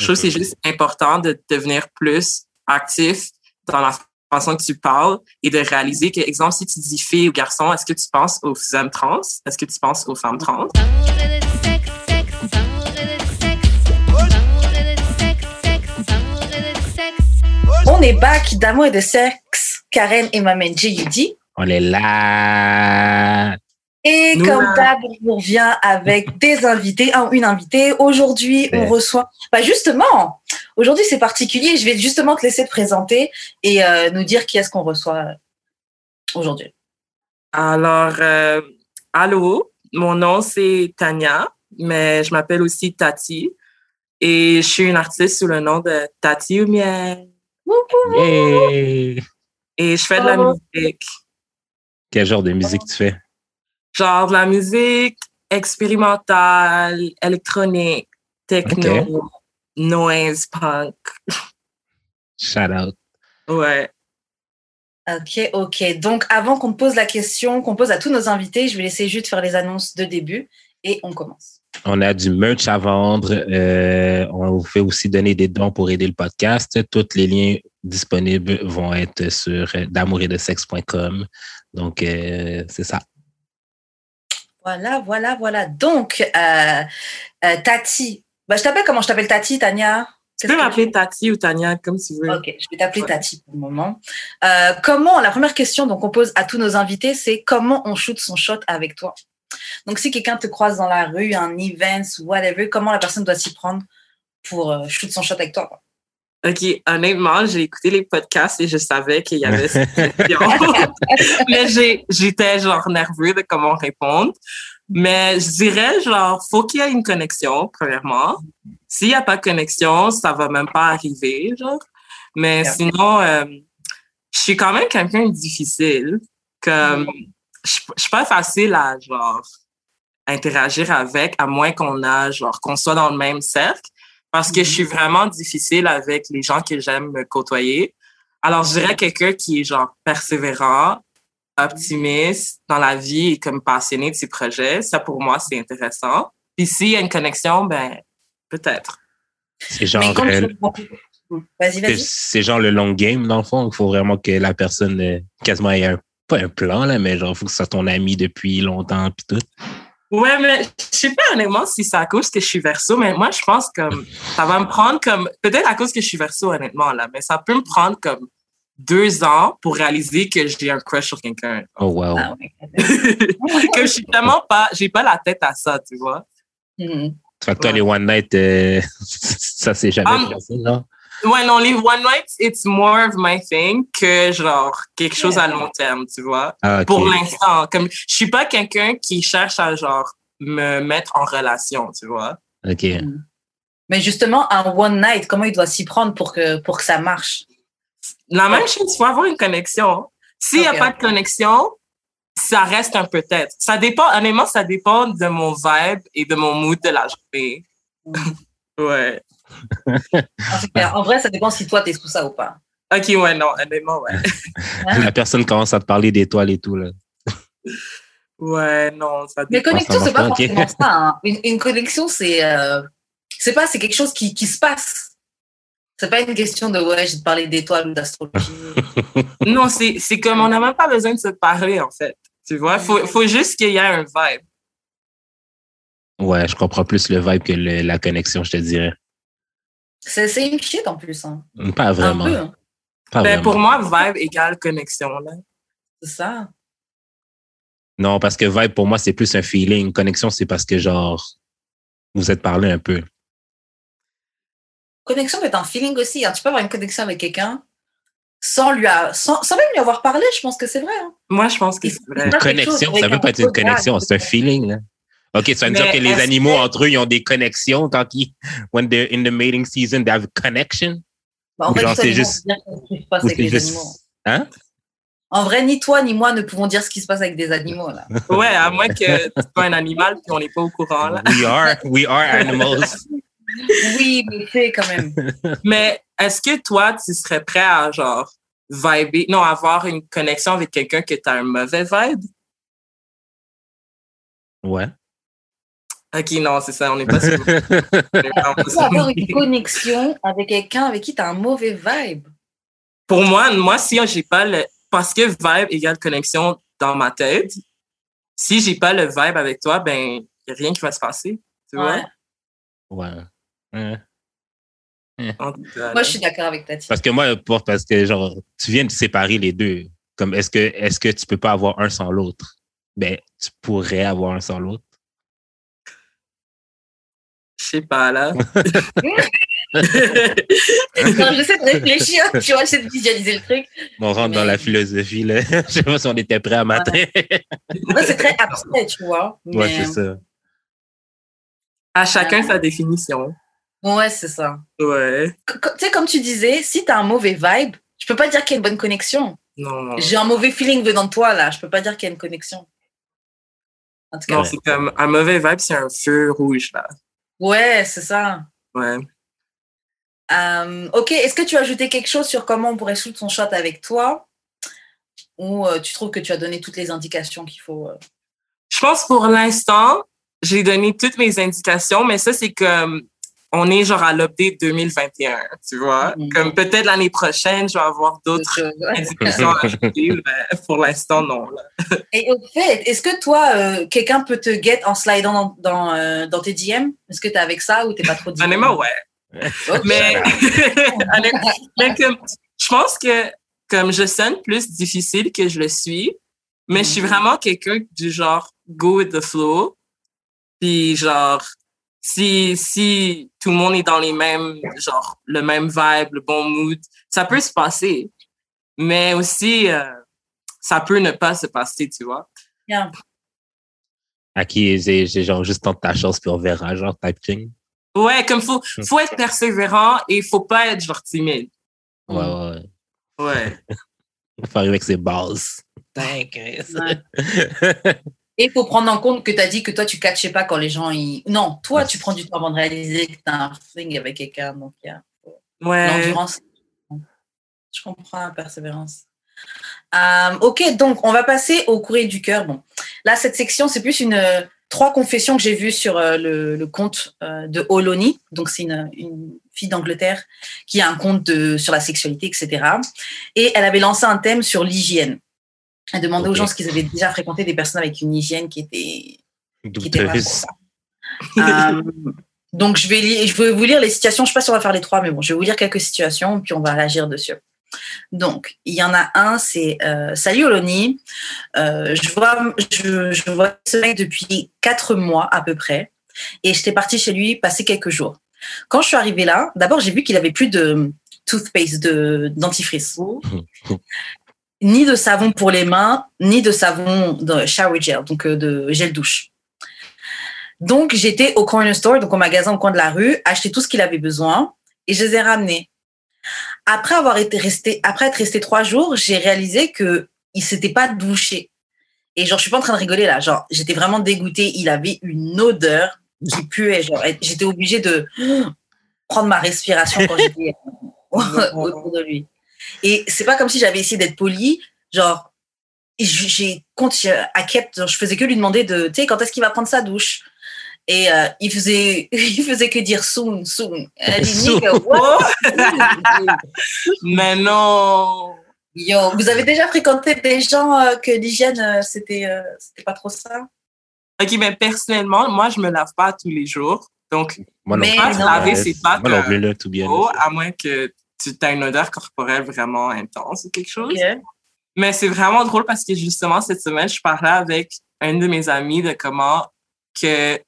Je trouve que c'est juste important de devenir plus actif dans la façon que tu parles et de réaliser que, exemple, si tu dis fille ou garçon, est-ce que tu penses aux hommes trans? Est-ce que tu penses aux femmes trans? On est back d'amour et de sexe. Karen et Maman J.U.D. On est là. Et comme d'hab, on revient avec des invités, un, une invitée. Aujourd'hui, on reçoit. Bah justement, aujourd'hui c'est particulier. Je vais justement te laisser te présenter et euh, nous dire qui est-ce qu'on reçoit aujourd'hui. Alors, euh, allô, mon nom c'est Tania, mais je m'appelle aussi Tati et je suis une artiste sous le nom de Tati Oumiel. Yeah. Et je fais de la musique. Quel genre de musique tu fais? Genre de la musique expérimentale, électronique, techno, noise, punk. Shout out. Ouais. Ok, ok. Donc, avant qu'on pose la question, qu'on pose à tous nos invités, je vais laisser juste faire les annonces de début et on commence. On a du merch à vendre. Euh, on vous fait aussi donner des dons pour aider le podcast. Tous les liens disponibles vont être sur euh, d'amouretdesexe.com. Donc, euh, c'est ça. Voilà, voilà, voilà. Donc, euh, euh, Tati. Bah, je t'appelle comment? Je t'appelle Tati, Tania? Tu peux m'appeler Tati ou Tania, comme tu veux. Ok, je vais t'appeler Ouais. Tati pour le moment. Euh, comment, la première question qu'on pose à tous nos invités, c'est comment on shoot son shot avec toi? Donc, si quelqu'un te croise dans la rue, un event, whatever, comment la personne doit s'y prendre pour shoot son shot avec toi? quoi OK, honnêtement, j'ai écouté les podcasts et je savais qu'il y avait cette question. Mais j'étais genre nerveux de comment répondre. Mais je dirais, genre, faut qu'il y ait une connexion, premièrement. S'il n'y a pas de connexion, ça va même pas arriver, genre. Mais Yeah. sinon, euh, je suis quand même quelqu'un de difficile. Comme, je je suis pas facile à, genre, interagir avec, à moins qu'on a, genre, qu'on soit dans le même cercle parce que je suis vraiment difficile avec les gens que j'aime me côtoyer. Alors, je dirais quelqu'un qui est genre persévérant, optimiste dans la vie et comme passionné de ses projets. Ça, pour moi, c'est intéressant. Puis s'il y a une connexion, ben, peut-être. C'est genre, Mais quand euh, c'est genre le long game, dans le fond. Il faut vraiment que la personne, euh, quasiment, ait un, pas un plan, là, mais genre, il faut que ce soit ton ami depuis longtemps, puis tout. Ouais, mais je sais pas honnêtement si c'est à cause que je suis verso, mais moi, je pense que ça va me prendre comme, peut-être à cause que je suis verso, honnêtement, là, mais ça peut me prendre comme deux ans pour réaliser que j'ai un crush sur quelqu'un. Oh, wow. Ah, ouais. que je suis tellement pas, j'ai pas la tête à ça, tu vois. Fait que toi, Ouais. les one night, euh, ça s'est jamais Um, passé, non? Ouais, non, les one nights, it's more of my thing que genre quelque chose à long terme, tu vois. Ah. Pour l'instant, comme je suis pas quelqu'un qui cherche à genre me mettre en relation, tu vois. OK. Mais justement, un one night, comment il doit s'y prendre pour que, pour que ça marche? La même chose, il faut avoir une connexion. S'il y a pas de connexion, ça reste un peut-être. Ça dépend, honnêtement, ça dépend de mon vibe et de mon mood de la journée. ouais. Ah. En vrai, ça dépend si toi, t'es sous ça ou pas. Ok, ouais, non, honnêtement, ouais. La personne commence à te parler d'étoiles et tout, là. Ouais, non, ça Mais dépend. connexion, ça c'est pas forcément ça. hein. Une, une connexion, c'est euh, c'est pas, c'est quelque chose qui, qui se passe. C'est pas une question de ouais, je vais te parler d'étoiles ou d'astrologie. Non, c'est c'est comme on n'a même pas besoin de se parler, en fait. Tu vois, faut, faut juste qu'il y ait un vibe. Ouais, je comprends plus le vibe que le- la connexion, je te dirais. C'est c'est une shit en plus. Hein. Pas vraiment. Un peu, hein. Pas Ben, vraiment. pour moi, vibe égale connexion. Là. c'est ça. Non, parce que vibe, pour moi, c'est plus un feeling. Connexion, c'est parce que, genre, vous êtes parlé un peu. Connexion peut être un feeling aussi. hein. Tu peux avoir une connexion avec quelqu'un sans lui a- sans, sans même lui avoir parlé. Je pense que c'est vrai. hein. Moi, je pense que c'est vrai. Une connexion, ça un peut pas être une connexion, c'est un feeling, là. OK, vas me dire que les animaux que- entre eux, ils ont des connexions quand ils, when they're in the mating season, they have a connection? Bah, en Ou vrai, genre, c'est juste- vont dire ce qui se passe Ou avec c'est les juste- animaux. Hein? En vrai, ni toi ni moi ne pouvons dire ce qui se passe avec des animaux. Là. Ouais, à moins que tu sois un animal puis on n'est pas au courant. Là. We are, we are animals. Oui, mais c'est quand même. Mais est-ce que toi, tu serais prêt à genre vibrer, non, avoir une connexion avec quelqu'un que tu as un mauvais vibe? Ouais. Ok, non, c'est ça, on n'est pas sûr. tu peux avoir une connexion avec quelqu'un avec qui tu as un mauvais vibe. Pour moi, moi, si j'ai pas le. Parce que vibe égale connexion dans ma tête, si j'ai pas le vibe avec toi, ben, il n'y a rien qui va se passer. Tu vois? Ouais. Moi, je suis d'accord avec Tati. Parce que moi, parce que genre, tu viens de séparer les deux. Comme est-ce que est-ce que tu peux pas avoir un sans l'autre? Ben, tu pourrais avoir un sans l'autre. Je sais pas, là. j'essaie de réfléchir, tu vois, j'essaie de visualiser le truc. On rentre dans la philosophie, là. Je sais pas si on était prêt à matin. c'est très abstrait, tu vois. Ouais, c'est ça. À chacun sa définition. Ouais, c'est ça. Ouais. Tu sais, comme tu disais, si tu as un mauvais vibe, je peux pas dire qu'il y a une bonne connexion. Non. J'ai un mauvais feeling venant de toi, là. Je peux pas dire qu'il y a une connexion. En tout cas, non, c'est comme un mauvais vibe, c'est un feu rouge, là. Ouais, c'est ça. Ouais. Euh, ok, est-ce que tu as ajouté quelque chose sur comment on pourrait shoot son shot avec toi? Ou euh, tu trouves que tu as donné toutes les indications qu'il faut euh? Je pense pour l'instant, j'ai donné toutes mes indications, mais ça, c'est comme on est genre à l'update 2021, tu vois. Mm-hmm. Comme peut-être l'année prochaine, je vais avoir d'autres indications à ajouter, mais pour l'instant, non. Et au fait, est-ce que toi, euh, quelqu'un peut te get en slidant dans, dans, euh, dans tes DM? Est-ce que tu es avec ça ou tu pas trop DM? Honnêtement, ouais. Mais, mais comme, je pense que comme je sonne plus difficile que je le suis, mais je suis mm-hmm. vraiment quelqu'un du genre go with the flow. Puis genre, si, si tout le monde est dans les mêmes, genre, le même vibe, le bon mood, ça peut se passer. Mais aussi, euh, ça peut ne pas se passer, tu vois. Yeah. À qui j'ai genre juste tente ta chance puis on verra, genre type Ouais, comme faut, hmm. faut être persévérant et faut pas être genre timide. Ouais, ouais. Ouais. faut arriver avec ses bases. T'inquiète. Et il faut prendre en compte que tu as dit que toi, tu ne catchais pas quand les gens. Ils... Non, toi, tu prends du temps avant de réaliser que tu as un thing avec quelqu'un. Donc, il y a l'endurance. Je comprends la persévérance. Euh, ok, donc on va passer au courrier du cœur. Bon, là, cette section, c'est plus une trois confessions que j'ai vues sur euh, le, compte euh, de Oloni. Donc, c'est une, une, fille d'Angleterre qui a un compte de, sur la sexualité, etc. Et elle avait lancé un thème sur l'hygiène. Elle demandait aux gens ce qu'ils avaient déjà fréquenté des personnes avec une hygiène qui était, qui était euh, donc, je vais, je vais vous lire les situations. Je ne sais pas si on va faire les trois, mais bon, je vais vous lire quelques situations, puis on va réagir dessus. Donc, il y en a un, c'est euh, Salut Oloni, euh, je, vois, je, je, vois ce mec depuis quatre mois à peu près, et j'étais partie chez lui passer quelques jours. Quand je suis arrivée là, d'abord j'ai vu qu'il avait plus de toothpaste, de dentifrice. ni de savon pour les mains, ni de savon de shower gel, donc euh, de gel douche. Donc, j'étais au corner store, donc au magasin au coin de la rue, acheter tout ce qu'il avait besoin et je les ai ramenés. Après avoir été resté, après être resté trois jours, j'ai réalisé que il s'était pas douché. Et genre, je suis pas en train de rigoler là. Genre, j'étais vraiment dégoûtée. Il avait une odeur qui puait. Genre, j'étais obligée de prendre ma respiration quand j'étais autour de lui. Et c'est pas comme si j'avais essayé d'être poli. Genre, j'ai à Kept, je faisais que lui demander de, tu sais, quand est-ce qu'il va prendre sa douche? Et euh, il faisait, il faisait que dire soon, soon. Elle dit Mais non. Yo, vous avez déjà fréquenté des gens euh, que l'hygiène euh, c'était, c'était pas trop ça? Ok, mais personnellement, moi je me lave pas tous les jours, donc moi non, mais pas laver ses pattes. Moi non plus là, tout bien. à moins que tu as une odeur corporelle vraiment intense ou quelque chose. Mais c'est vraiment drôle parce que justement, cette semaine, je parlais avec un de mes amis de comment que,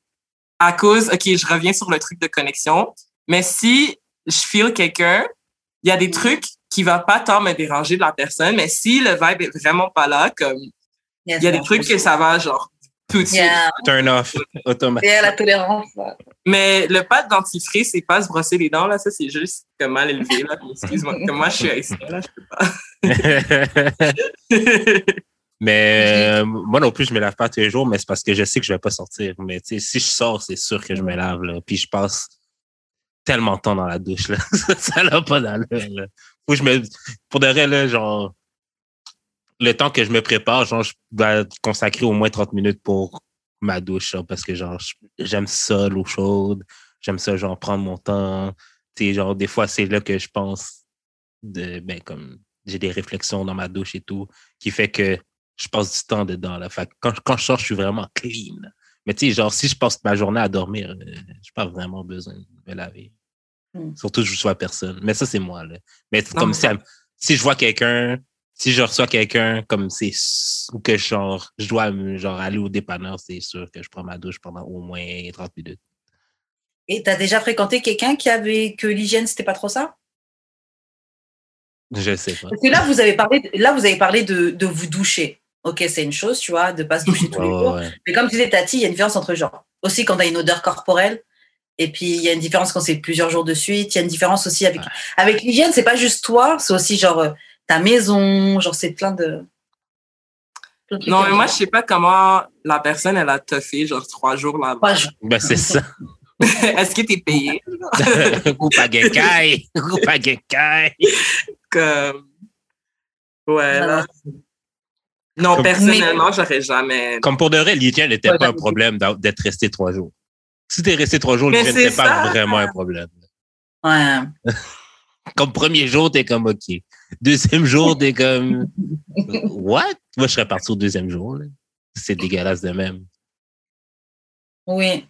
à cause, OK, je reviens sur le truc de connexion, mais si je feel quelqu'un, il y a des mm. trucs qui vont pas tant me déranger de la personne, mais si le vibe est vraiment pas là, comme, il y a des trucs que ça va, genre, tout de suite. Turn off, automatique. la tolérance. Mais le pas de dentifrice, c'est pas se brosser les dents, là. Ça, c'est juste comme mal élevé, là. Excuse-moi. Comme moi, je suis haïtien, là, je peux pas. mais euh, moi non plus, je me lave pas tous les jours, mais c'est parce que je sais que je vais pas sortir. Mais tu sais, si je sors, c'est sûr que je me lave, là. Puis je passe tellement de temps dans la douche, là. ça n'a pas d'allure, là. Faut que je me... Pour de vrai, là, genre le temps que je me prépare, genre, je dois consacrer au moins 30 minutes pour ma douche, parce que genre, j'aime ça, l'eau chaude. J'aime ça, genre, prendre mon temps. Tu genre, des fois, c'est là que je pense de, ben, comme, j'ai des réflexions dans ma douche et tout, qui fait que je passe du temps dedans, là. Fait quand, quand je sors, je suis vraiment clean. Mais tu sais, genre, si je passe ma journée à dormir, euh, je n'ai pas vraiment besoin de me laver. Hmm. Surtout, je ne reçois personne. Mais ça, c'est moi, là. Mais comme si, si je vois quelqu'un, si je reçois quelqu'un comme c'est ou que genre je dois genre aller au dépanneur, c'est sûr que je prends ma douche pendant au moins 30 minutes. Et tu as déjà fréquenté quelqu'un qui avait que l'hygiène c'était pas trop ça? Je sais pas. Parce que là vous avez parlé là vous avez parlé de, de vous doucher. OK, c'est une chose, tu vois, de pas se doucher tous les jours. Mais comme tu disais Tati, il y a une différence entre genre aussi quand tu as une odeur corporelle et puis il y a une différence quand c'est plusieurs jours de suite, il y a une différence aussi avec avec l'hygiène, c'est pas juste toi, c'est aussi genre euh, ta maison, genre c'est plein de. non, mais moi, je sais pas comment la personne, elle a toffé, genre trois jours là-bas. Ben, c'est ça. Est-ce que tu es payé? Ou pas genkai? Ou pas genkai? Comme. Ouais, là. Non, personnellement, j'aurais jamais. Comme pour de vrai, l'hygiène n'était pas un problème d'être resté trois jours. Si tu es resté trois jours, l'hygiène n'était pas vraiment un problème. Ouais. Comme premier jour, t'es comme OK. Deuxième jour, t'es comme What? Moi, je serais parti au deuxième jour. C'est dégueulasse de même. Oui.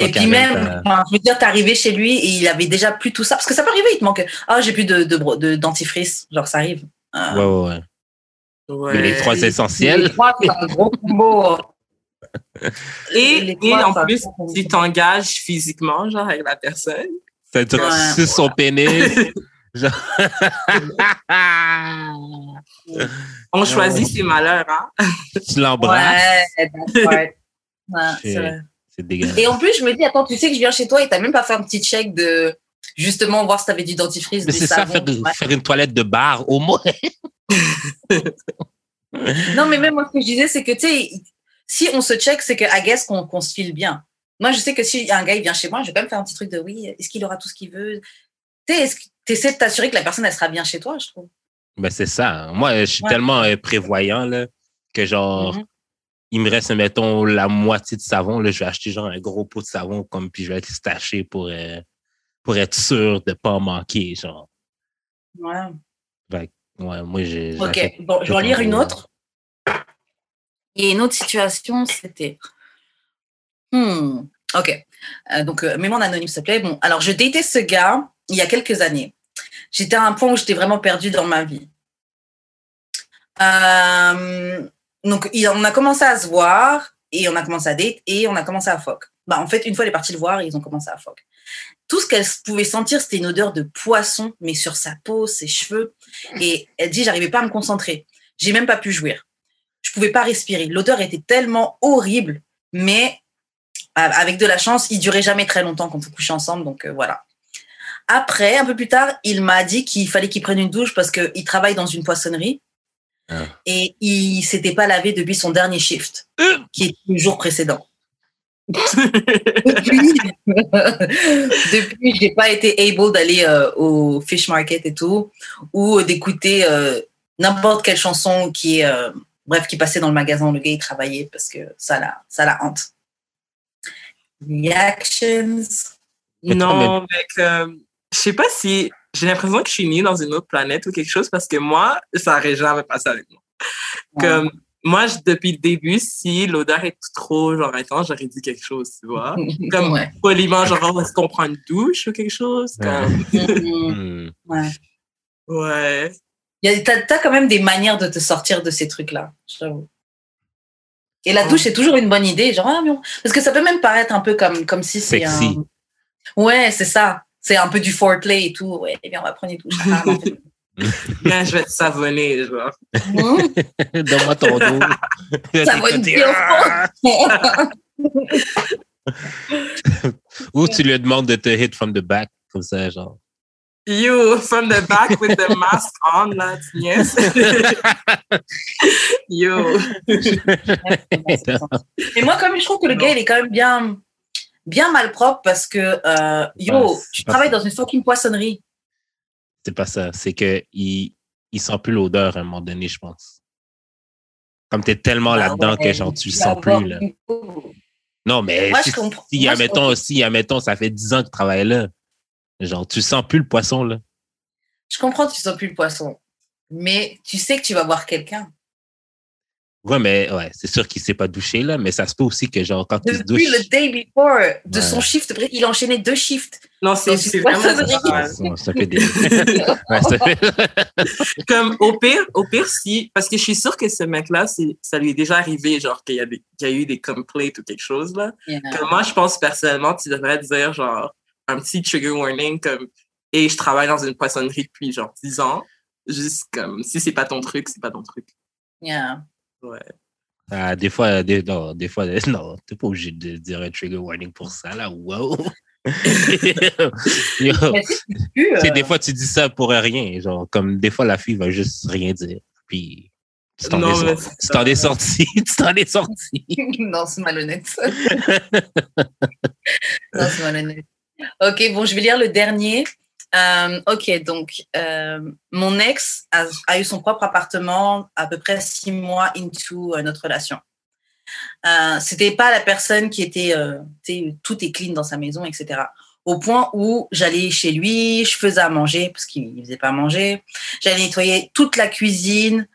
Et puis même, je veux dire, t'es arrivé chez lui et il avait déjà plus tout ça. Parce que ça peut arriver, il te manque. Ah, j'ai plus de, de, dentifrice. Genre, ça arrive. Euh, ouais, ouais, ouais. Mais les trois essentiels. Les trois, c'est un gros combo. et, et en plus, tu t'engages physiquement, genre, avec la personne. C'est-à-dire ouais. son pénis. On choisit ses malheurs, hein? Tu l'embrasses. Ouais, c'est dégueulasse. Et en plus, je me dis, attends, tu sais que je viens chez toi et t'as même pas fait un petit check de justement voir si t'avais du dentifrice. Mais c'est ça, faire, faire, une toilette de bar, au moins. non, mais même moi, ce que je disais, c'est que, tu sais, si on se check, c'est que, I guess, qu'on se file bien. Moi, je sais que si un gars il vient chez moi, je vais quand même faire un petit truc de oui, est-ce qu'il aura tout ce qu'il veut? Tu essaies de t'assurer que la personne, elle sera bien chez toi, je trouve. Ben, c'est ça. Moi, je suis tellement euh, prévoyant là, que genre, mm-hmm. il me reste, mettons, la moitié de savon. Là, je vais acheter genre un gros pot de savon, comme puis je vais être staché pour, euh, pour être sûr de ne pas en manquer. Genre. Ouais. ouais, moi, j'ai. Ok, bon, je vais en lire une autre. Et une autre situation, c'était Hmm, ok. Euh, donc, euh, mets-moi en anonyme, s'il te plaît. Bon, alors, je datais ce gars il y a quelques années. J'étais à un point où j'étais vraiment perdue dans ma vie. Euh, donc, on a commencé à se voir et on a commencé à date et on a commencé à fuck. Bah, en fait, une fois, elle est partie le voir et ils ont commencé à fuck. Tout ce qu'elle pouvait sentir, c'était une odeur de poisson, mais sur sa peau, ses cheveux. Et elle dit, j'arrivais pas à me concentrer. J'ai même pas pu jouir. Je pouvais pas respirer. L'odeur était tellement horrible, mais avec de la chance, il durait jamais très longtemps quand on couchait ensemble, donc euh, voilà. Après, un peu plus tard, il m'a dit qu'il fallait qu'il prenne une douche parce qu'il travaille dans une poissonnerie ah. et il s'était pas lavé depuis son dernier shift, euh. qui est le jour précédent. depuis, depuis j'ai pas été able d'aller euh, au fish market et tout, ou d'écouter n'importe quelle chanson qui est, bref, qui passait dans le magasin où le gars il travaillait parce que ça la, ça la hante. Reactions? Non, mais je sais pas si j'ai l'impression que je suis née dans une autre planète ou quelque chose parce que moi, ça n'aurait jamais passé avec moi. Comme, moi, depuis le début, si l'odeur est trop genre intense, j'aurais dit quelque chose, tu vois. Comme poliment, genre, est-ce qu'on prend une douche ou quelque chose? Comme... Mm-hmm. ouais. Ouais. T'as as quand même des manières de te sortir de ces trucs-là, j'avoue. Et la douche, c'est toujours une bonne idée. Genre, ah, parce que ça peut même paraître un peu comme, comme si c'est un. Ouais, c'est ça. C'est un peu du foreplay et tout. Ouais, eh bien, on va prendre une douche. Bien, je vais te savonner, genre. Donne-moi ton dos. Savonner. Ou tu lui demandes de te hit from the back, comme ça, genre. You from the back with the mask on, là, yes. You. Et moi, comme je trouve que le gars, il est quand même bien, bien malpropre parce que, euh, yo, tu travailles dans une fucking poissonnerie. C'est pas ça. C'est qu'il il sent plus l'odeur à un moment donné, je pense. Comme tu es tellement Bah là-dedans ouais, que genre, tu le sens plus. Là. Non, mais Moi, si, je comprends. si, Moi, je admettons, comprends. si, admettons, ça fait 10 ans que tu travailles là, genre, tu sens plus le poisson, là. Je comprends que tu sens plus le poisson. Mais tu sais que tu vas voir quelqu'un. Ouais, mais ouais, c'est sûr qu'il s'est pas douché, là, mais ça se peut aussi que, genre, quand il se douche. Depuis le day before de Ouais. son shift, il a enchaîné deux shifts. Non, c'est vraiment ça. Ça, fait des. Ouais, ça fait- Comme au pire, au pire, si, parce que je suis sûre que ce mec-là, c'est- ça lui est déjà arrivé, genre qu'il y, a des- y a eu des complaints ou quelque chose, là. Comme moi, je pense personnellement, tu devrais dire, genre, un petit trigger warning, comme, et je travaille dans une poissonnerie depuis, genre, 10 ans. Juste comme, si c'est pas ton truc, c'est pas ton truc. Yeah. Ouais. Ah, des fois, des, non, des fois, non, t'es pas obligé de dire un trigger warning pour ça, là. Wow! C'est euh, des fois, tu dis ça pour rien. Genre, comme des fois, la fille va juste rien dire. Puis, tu t'en Non, es, es sorti. tu t'en es sorti. non, c'est malhonnête. non, c'est malhonnête. Ok, bon, je vais lire le dernier. Euh, ok, donc euh, mon ex a, eu son propre appartement à peu près six mois into euh, notre relation. C'était pas la personne qui était, tout est clean dans sa maison, etc. Au point où j'allais chez lui, je faisais à manger parce qu'il faisait pas à manger. J'allais nettoyer toute la cuisine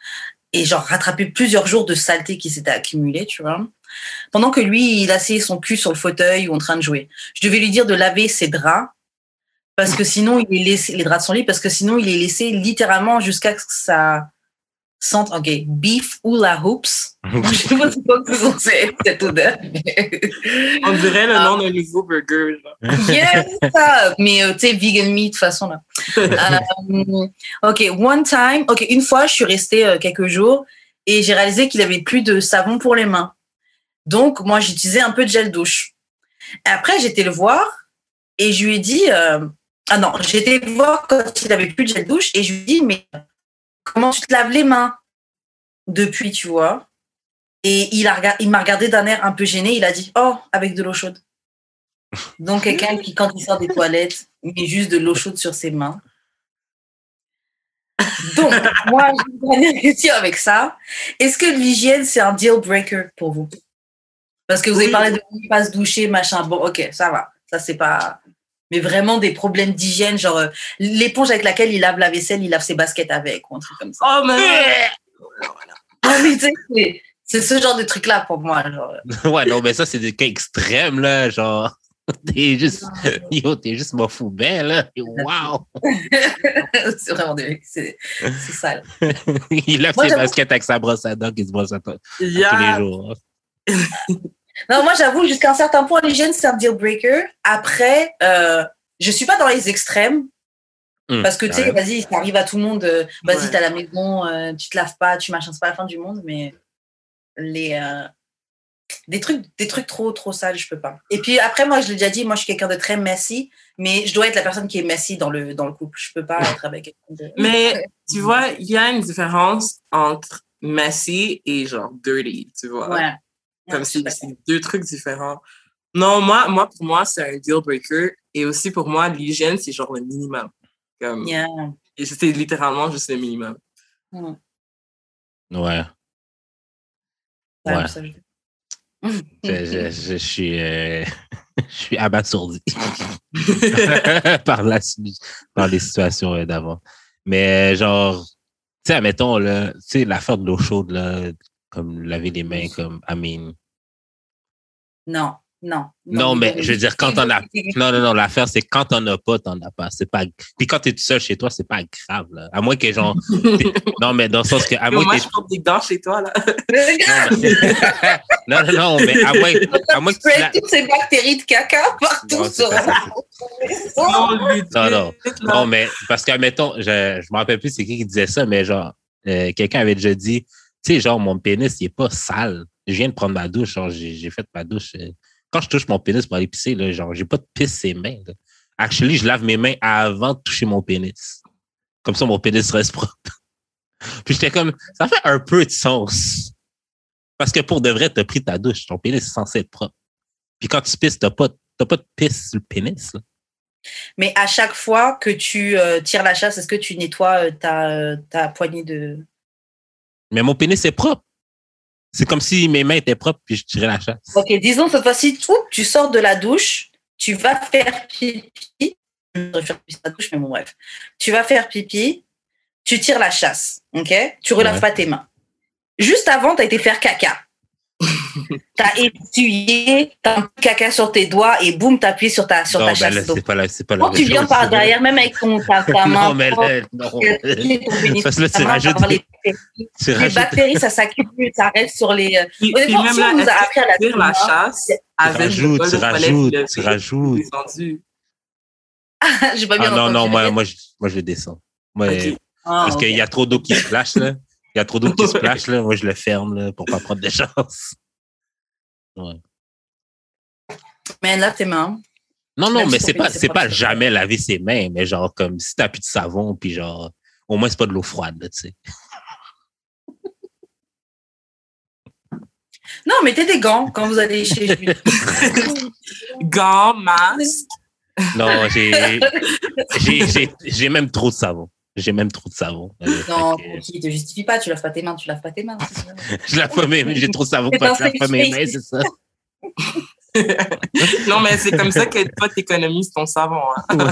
et genre rattraper plusieurs jours de saleté qui s'étaient accumulés, tu vois pendant que lui, il asseyait son cul sur le fauteuil ou en train de jouer. Je devais lui dire de laver ses draps parce que sinon il est laissé les draps de son lit parce que sinon il est laissé littéralement jusqu'à ce que ça sente ok beef ou la hoops. Je sais pas c'est quoi que c'est cette odeur. On dirait le nom d'un nouveau burger. Yes, ça. mais euh, tu sais vegan meat de toute façon là. Euh, ok, one time, ok, une fois je suis restée euh, quelques jours et j'ai réalisé qu'il avait plus de savon pour les mains. Donc moi j'utilisais un peu de gel douche. Après j'étais le voir et je lui ai dit euh, ah non j'étais le voir quand il avait plus de gel douche et je lui ai dit mais comment tu te laves les mains depuis tu vois? Et il m'a regardé d'un air un peu gêné. Il a dit oh avec de l'eau chaude. Donc quelqu'un qui quand il sort des toilettes met juste de l'eau chaude sur ses mains. Donc moi j'ai une question avec ça. Est-ce que l'hygiène c'est un deal breaker pour vous? Parce que vous avez parlé de ne pas se doucher, machin. Bon, ok, ça va. Ça, c'est pas. Mais vraiment des problèmes d'hygiène, genre euh, l'éponge avec laquelle il lave la vaisselle, il lave ses baskets avec, ou un truc comme ça. Oh, mais Ah, mais c'est- c'est ce genre de truc-là pour moi. Genre. ouais, non, mais ça, c'est des cas extrêmes, là. Genre, t'es juste, yo, t'es juste mon fou ben, là. Wow! c'est vraiment des. C'est c'est sale. Il lave Moi, ses baskets avec sa brosse à dents qui se brosse à toi tous les jours. Non, moi, j'avoue, jusqu'à un certain point, l'hygiène, c'est un deal breaker. Après, euh, je suis pas dans les extrêmes. Hum, Parce que tu sais, vas-y, ça arrive à tout le monde. euh, Vas-y, Ouais. t'es à la maison, euh, tu te laves pas, tu machins, c'est pas la fin du monde, mais les euh, des trucs, des trucs trop, trop sales, je peux pas. Et puis après, moi, je l'ai déjà dit, moi, je suis quelqu'un de très messy, mais je dois être la personne qui est messy dans le dans le couple. Je peux pas être avec quelqu'un de. Mais tu vois, il y a une différence entre messy et genre dirty, tu vois. ouais. Comme Ouais, c'est deux trucs différents. Non, moi, moi pour moi, c'est un deal breaker. Et aussi, pour moi, l'hygiène, c'est genre le minimum. Comme, Yeah. et c'était littéralement juste le minimum. Mm. Ouais. Ouais, je- Je, je, suis, euh, je suis abasourdi par, la, par les situations euh, d'avant. Mais genre, tu sais, admettons, là, tu sais, l'affaire de l'eau chaude, là, comme laver les mains, comme, I mean. Non, non. Non, mais je veux dire, quand on a. Non, non, non, l'affaire, c'est quand t'en as pas, t'en as pas. C'est pas. Puis quand t'es tout seul chez toi, c'est pas grave, là. À moins que, genre. Non, mais dans le sens que. À moins moi, que je porte des gants chez toi, là. Non, non, non, mais à moins, à moins que tu la- toutes ces bactéries de caca partout Non, sur pas ça. Non, Non, non. mais parce qu'admettons, je, je me rappelle plus c'est qui qui disait ça, mais genre, euh, quelqu'un avait déjà dit, sais, genre, mon pénis, il est pas sale. Je viens de prendre ma douche, genre, j'ai fait ma douche. euh, Quand je touche mon pénis pour aller pisser, là, genre, j'ai pas de pisse ses mains. Là. Actually, je lave mes mains avant de toucher mon pénis. Comme ça, mon pénis reste propre. Puis j'étais comme, ça fait un peu de sens. Parce que pour de vrai, t'as pris ta douche, ton pénis est censé être propre. Puis quand tu pisses, t'as pas, pas de pisse sur le pénis. Là. Mais à chaque fois que tu euh, tires la chasse, est-ce que tu nettoies euh, ta, ta poignée de. Mais mon pénis est propre. C'est comme si mes mains étaient propres puis je tirais la chasse. Ok, disons cette fois-ci, tu sors de la douche, tu vas faire pipi. Je vais faire pipi la douche, mais bon, bref. Tu vas faire pipi, tu tires la chasse, ok? Tu relaves Ouais. pas tes mains. Juste avant, tu as été faire caca. T'as essuyé, t'as un peu de caca sur tes doigts et boum, t'as appuyé sur ta, sur non, ta ben chasse c'est pas la, c'est pas la Quand tu viens par c'est derrière, même avec ton, ta, ta main, Non, mais là, non. Tu rajoutes les, les bactéries, ça s'accumule, ça reste sur les. euh, Honnêtement, si on nous a appris à la la chasse avec le levé, tu rajoutes. descendu. J'ai pas bien Ah non, non, moi, moi, je, moi, je le descends. Moi. Ah, parce ok. qu'il y a trop d'eau qui splash, là. Il y a trop d'eau qui splash, là. Moi, je le ferme, là, pour pas prendre de chance. Ouais. Mais là, tes mains. Non, non, Même mais si c'est pas, c'est pas jamais laver ses mains, mais genre, comme si t'as plus de savon, puis genre, au moins, c'est pas de l'eau froide, là, tu sais. Non, mettez des gants quand vous allez chez Jules. Gants, masque. Non, j'ai, j'ai, j'ai, j'ai même trop de savon. J'ai même trop de savon. Euh, non, qui te justifie pas, tu laves pas tes mains, tu laves pas tes mains. je lave pas mes mains, j'ai trop de savon que je lave pas mes mains, c'est ça. non, mais c'est comme ça que toi, t'économises ton savon. Hein. Ouais,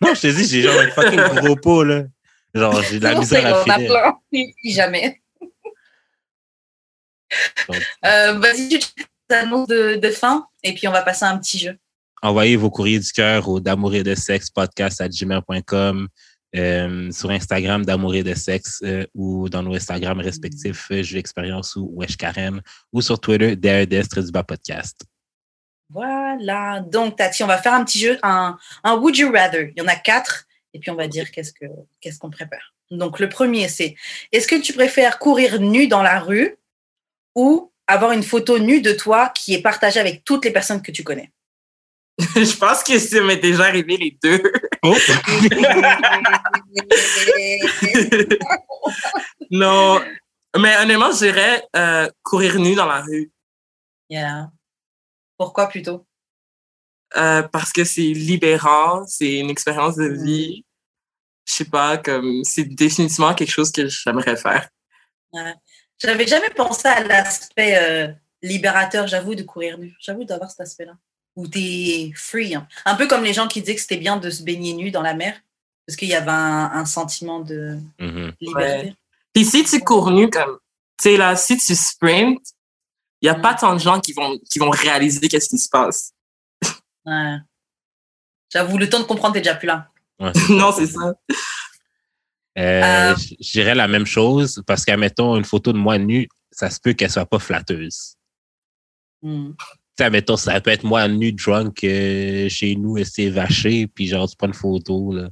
non, je te dis, j'ai genre un fucking gros pot, là. Genre, j'ai de la misère à on a plein, jamais. Euh, Vas-y, tu annonces de, de fin et puis on va passer à un petit jeu. envoyez vos courriers du cœur au d'amour et de sexe podcast à gmail.com, euh, sur Instagram d'amour et de sexe euh, ou dans nos Instagram respectifs, euh, Jeux Expérience ou Wesh Karen, ou sur Twitter, DRDS du bas podcast. Voilà. Donc, Tati, on va faire un petit jeu, un, Would You Rather. Il y en a quatre. Et puis, on va dire qu'est-ce que qu'est-ce qu'on prépare. Donc, le premier, c'est est-ce que tu préfères courir nu dans la rue ou avoir une photo nue de toi qui est partagée avec toutes les personnes que tu connais? Je pense que ça m'est déjà arrivé les deux. Oh! non. Mais honnêtement, je dirais euh, courir nu dans la rue. Yeah. Pourquoi plutôt? Euh, parce que c'est libérant, c'est une expérience de Mm. vie. Je sais pas, comme c'est définitivement quelque chose que j'aimerais faire. J'avais jamais pensé à l'aspect euh, libérateur, j'avoue, de courir nu. J'avoue d'avoir cet aspect-là. Où tu es free. hein. Un peu comme les gens qui disaient que c'était bien de se baigner nu dans la mer. Parce qu'il y avait un, un sentiment de Mhm. liberté. Puis si tu cours nu, comme, tu sais, là, si tu sprints, il y a Mm. pas tant de gens qui vont, qui vont réaliser qu'est-ce qui se passe. Ouais. J'avoue, le temps de comprendre, t'es déjà plus là. Ouais, non, c'est ça. Euh, Euh, je je dirais la même chose parce qu'admettons une photo de moi nu, ça se peut qu'elle soit pas flatteuse. Hmm. Tu sais, admettons, ça peut être moi nu, drunk, euh, chez nous, et c'est vaché, puis genre, tu prends une photo, là.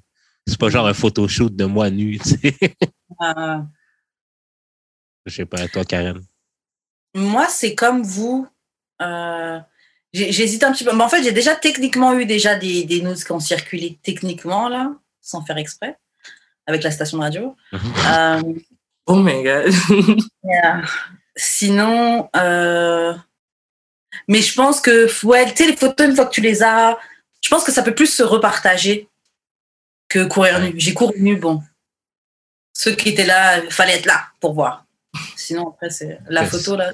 C'est pas genre un photoshoot de moi nu, tu sais. Euh, Je sais pas, toi, Karen. moi, c'est comme vous. Euh, j'ai- J'hésite un petit peu. Mais en fait, j'ai déjà techniquement eu déjà des, des news qui ont circulé techniquement, là, sans faire exprès, avec la station de radio. Euh, Oh my god. Yeah. Sinon, euh, mais je pense que, ouais, tu sais, les photos, une fois que tu les as, je pense que ça peut plus se repartager que courir nu. J'ai couru nu, bon. Ceux qui étaient là, il fallait être là pour voir. Sinon, après, c'est la Ouais, photo, là.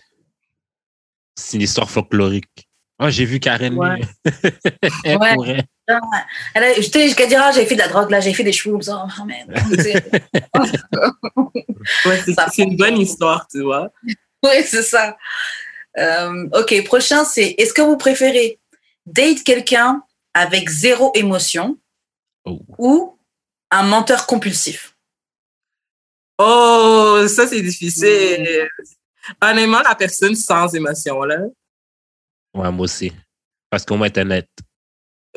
C'est une histoire folklorique. Oh, j'ai vu Karen Ouais. nu. Elle Ouais. courait. Elle a- J'étais jusqu'à dire, ah, j'avais fait de la drogue, là, j'avais fait des cheveux, ça. Oh. Ouais, Ça c'est une bonne histoire, tu vois. Oui, c'est ça. Euh, ok, prochain, c'est est-ce que vous préférez date quelqu'un avec zéro émotion Oh. ou un menteur compulsif? Oh, ça, c'est difficile. Honnêtement, la personne sans émotion, là. Ouais, moi aussi. Parce qu'au moins, t'es honnête.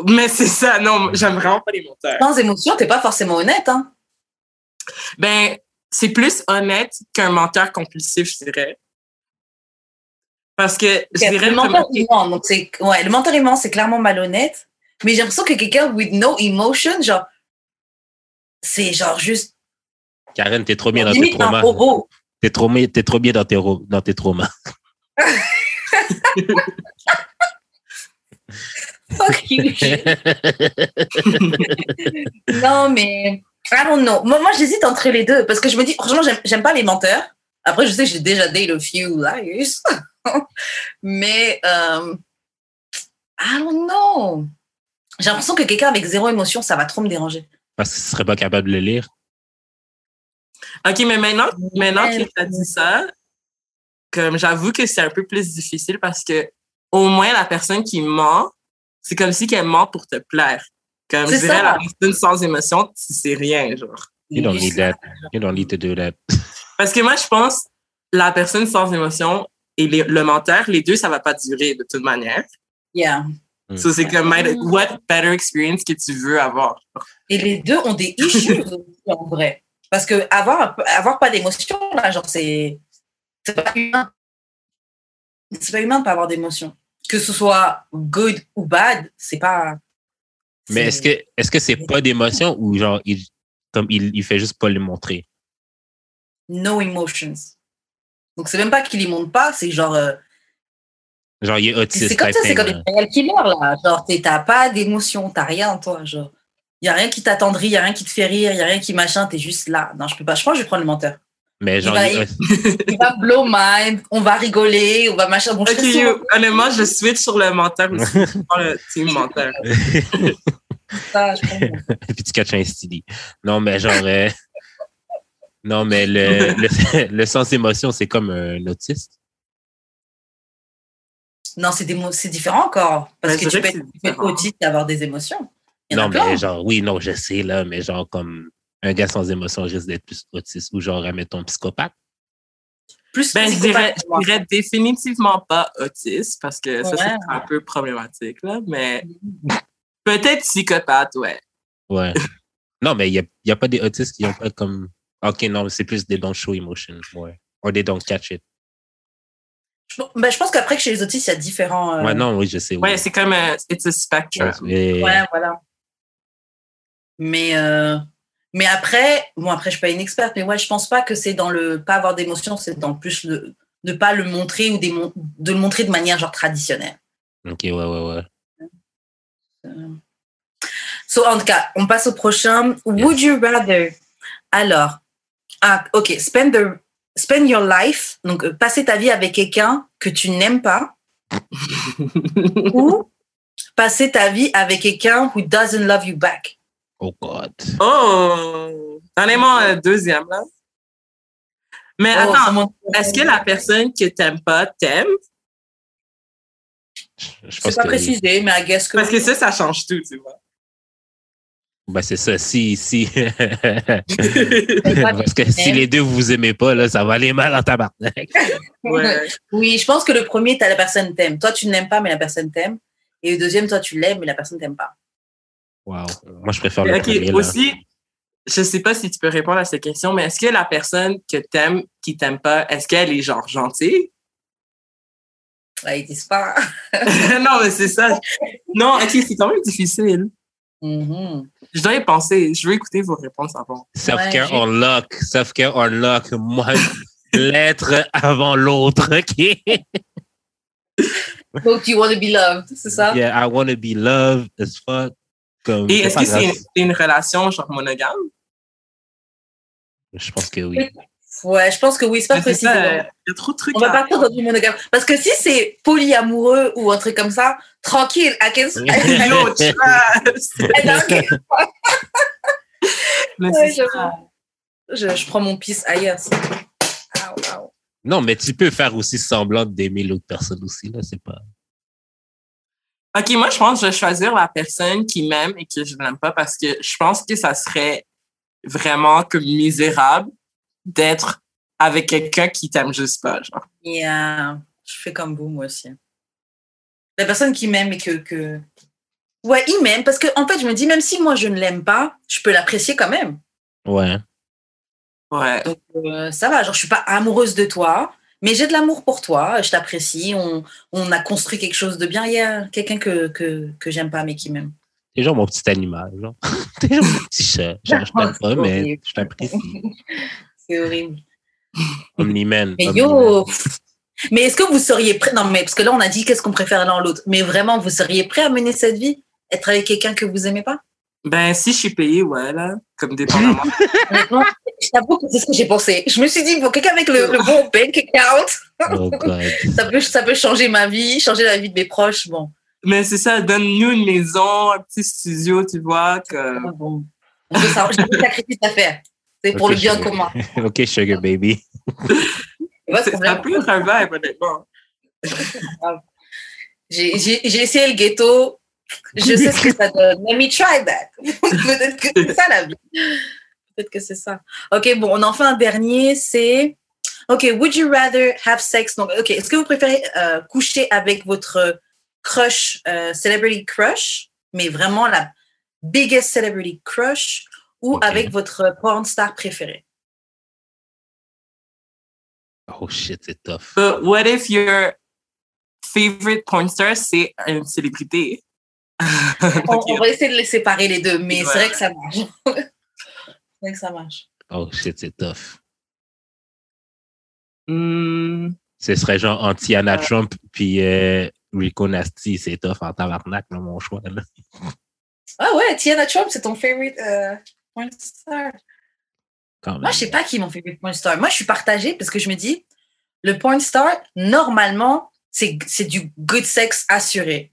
Mais c'est ça, non, j'aime vraiment pas les monteurs. Sans émotion, t'es pas forcément honnête. Hein? Ben, c'est plus honnête qu'un menteur compulsif, je dirais. Parce que je dirais le que- menteur il ment, donc c'est ouais, le menteur il ment, c'est clairement malhonnête. Mais j'ai l'impression que quelqu'un with no emotion, genre, c'est genre juste Karen, t'es trop bien dans tes traumas. T'es trop, t'es trop bien dans tes, ro- dans tes traumas. Fuck you. non, mais I don't know. Moi, moi j'hésite entre les deux parce que je me dis, franchement, j'aime- pas les menteurs. Après, je sais que j'ai déjà daté a few liars. Mais, euh, I don't know. J'ai l'impression que quelqu'un avec zéro émotion, ça va trop me déranger. Parce que ce serait pas capable de le lire. OK, mais maintenant, maintenant que tu as dit ça, comme j'avoue que c'est un peu plus difficile parce que au moins la personne qui ment, c'est comme si qu'elle ment pour te plaire. Comme je dirais, la personne sans émotion, c'est rien, genre. You don't need that. You don't need to do that. Parce que moi, je pense, la personne sans émotion et le menteur, les deux, ça va pas durer de toute manière. Yeah. Mm. So c'est comme, what better experience que tu veux avoir? Et les deux ont des issues en vrai. Parce que avoir, avoir pas d'émotion, là, genre, c'est, c'est pas humain. C'est pas humain de pas avoir d'émotion. Que ce soit good ou bad, c'est pas. Mais est-ce que, est-ce que c'est pas d'émotion ou genre, il, comme il, il fait juste pas le montrer? No emotions. Donc, c'est même pas qu'il y montre pas, c'est genre. Euh, genre, il est autiste. C'est comme ça, c'est comme les serial killers, là. Genre, t'as pas d'émotion, t'as rien, toi. Genre, il y a rien qui t'attendrit, il y a rien qui te fait rire, il y a rien qui machin, t'es juste là. Non, je peux pas. Je crois que je vais prendre le menteur. Mais genre, il va, il, va blow mind, on va rigoler, on va machin. Bon, ok, honnêtement, je switch sur le menteur aussi. je prends le team menteur. ça, je comprends. Et puis tu catches un stylé. Non, mais genre. Euh, non, mais le, le, le sens émotion, c'est comme un autiste. Non, c'est différent encore. Parce que tu peux être autiste et avoir des émotions. non, mais genre, oui, non, je sais, là, mais genre, comme un gars sans émotion risque d'être plus autiste ou genre, mettons, psychopathe. Plus ben, je dirais, je dirais définitivement pas autiste parce que ça, c'est un peu problématique, là, mais peut-être psychopathe, ouais. Ouais. non, mais il n'y a, y a pas des autistes qui ont pas comme OK, non, c'est plus des don't show emotion. Ouais. Or they don't catch it. Je, ben, je pense qu'après que chez les autistes, il y a différents. Euh... Ouais, non, oui, je sais. Oui. Ouais, c'est comme un, it's a spectrum. Ouais, voilà. Mais, euh, mais après, bon, après, je suis pas une experte, mais ouais, je pense pas que c'est dans le pas avoir d'émotion, c'est dans plus le, de pas le montrer ou des, de le montrer de manière genre traditionnelle. Ok, ouais, ouais, ouais. Euh, so, en tout cas, on passe au prochain. Would you rather? Alors, ah, ok. Spend, the, spend your life, donc euh, passer ta vie avec quelqu'un que tu n'aimes pas, ou passer ta vie avec quelqu'un who doesn't love you back. Oh God. Oh, honnêtement, le deuxième là. Mais oh, attends, est-ce que la personne que t'aimes pas t'aime? Je sais pas précisé, mais I guess que. Parce que ça, ça change tout, tu vois. Ben, c'est ça. Si, si. Parce que si les deux vous aimez pas, là, ça va aller mal en tabarnak. ouais. Oui, je pense que le premier, as la personne t'aime. Toi, tu n'aimes pas, mais la personne t'aime. Et le deuxième, toi, tu l'aimes, mais la personne t'aime pas. Wow. Moi, je préfère le premier. Là. Aussi, je sais pas si tu peux répondre à cette question, mais est-ce que la personne que t'aimes, qui t'aime pas, est-ce qu'elle est genre gentille? Ouais, ils disent pas. non, mais c'est ça. Non, ok, c'est quand même difficile. Mm-hmm. Je dois y penser. Je veux écouter vos réponses avant. Self-care ouais, unlock. Self-care unlock. Moi, l'être avant l'autre, OK? Donc, you want to be loved, c'est ça? Yeah, I want to be loved as fuck. Comme, Et est-ce que c'est une, une, relation genre monogame? Je pense que oui. Ouais, je pense que oui, c'est pas précis. Il y a trop de trucs. On va pas partir dans du monogame. Parce que si c'est polyamoureux ou un truc comme ça, tranquille, I can no trust. ouais, je, je, prends mon pisse ailleurs. Non, mais tu peux faire aussi semblant d'aimer l'autre personne aussi, là, c'est pas. OK, moi, je pense que je vais choisir la personne qui m'aime et que je n'aime pas parce que je pense que ça serait vraiment comme misérable d'être avec quelqu'un qui t'aime juste pas, genre. Yeah. Je fais comme vous, moi aussi. La personne qui m'aime et que, que... Ouais, il m'aime parce que, en fait, je me dis, même si moi, je ne l'aime pas, je peux l'apprécier quand même. Ouais. Ouais. Donc, euh, ça va, genre, je suis pas amoureuse de toi, mais j'ai de l'amour pour toi, je t'apprécie, on, on, a construit quelque chose de bien. Il y a quelqu'un que, que, que j'aime pas, mais qui m'aime. T'es genre mon petit animal, genre. T'es genre mon petit chat. Genre, je t'aime pas, mais je t'apprécie. C'est horrible. Omniman. Mais yo! Mais est-ce que vous seriez prêt? Non, mais parce que là, on a dit qu'est-ce qu'on préfère l'un l'autre. Mais vraiment, vous seriez prêt à mener cette vie? Être avec quelqu'un que vous aimez pas? Ben, si je suis payé, ouais, là, comme dépendamment. Honnêtement, je c'est ce que j'ai pensé. Je me suis dit, pour quelqu'un avec le, le, bon bank account, oh ça, peut, ça peut changer ma vie, changer la vie de mes proches. Bon. Mais c'est ça, donne-nous une maison, un petit studio, tu vois. Que... Ah bon. J'ai des sacrifices à faire. C'est pour le bien commun. OK, sugar baby. ça être un vibe, honnêtement. J'ai essayé le ghetto. Je sais ce que ça donne. Let me try that. Peut-être que c'est ça la vie. Peut-être que c'est ça. OK, bon, on en fait un dernier. C'est OK, would you rather have sex? Donc, OK, est-ce que vous préférez euh, coucher avec votre crush, euh, celebrity crush, mais vraiment la biggest celebrity crush, ou avec votre porn star préféré? Oh shit, c'est tough. But what if your favorite porn star, c'est une célébrité? on, va essayer de les séparer les deux, mais c'est vrai que ça marche. c'est vrai que ça marche. Oh shit, c'est tough. Hmm. Ce serait genre anti-Anna Trump puis euh, Rico Nasty, c'est tough en tabarnak, là, mon choix. Là. Ah ouais, Tiana Trump, c'est ton favorite euh, star. Moi, je sais pas qui est mon favorite porn star. Moi, je suis partagée parce que je me dis, le porn star, normalement, c'est du good sex assuré.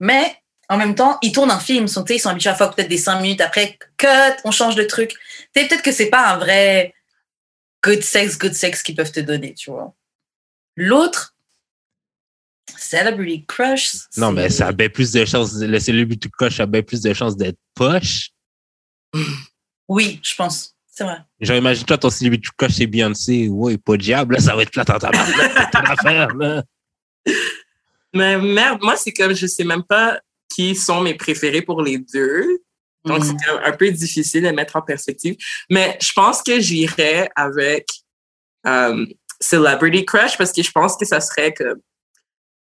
Mais en même temps, ils tournent un film, ils sont, ils sont habitués à faire peut-être des cinq minutes après, cut, on change de truc. Peut-être que c'est pas un vrai good sex, good sex qu'ils peuvent te donner, tu vois. L'autre, Celebrity Crush. Non, mais ça a bien plus de chances, le Celebrity Crush a bien plus de chances d'être poche. Oui, je pense. C'est vrai. Genre, imagine-toi, ton célébrité crush, c'est Beyoncé. Ouais, pas diable, là, ça va être plat en affaire, là. Mais merde, moi, c'est comme, je sais même pas qui sont mes préférés pour les deux. Donc, mm. c'est un peu difficile de mettre en perspective. Mais je pense que j'irais avec um, Celebrity Crush parce que je pense que ça serait comme,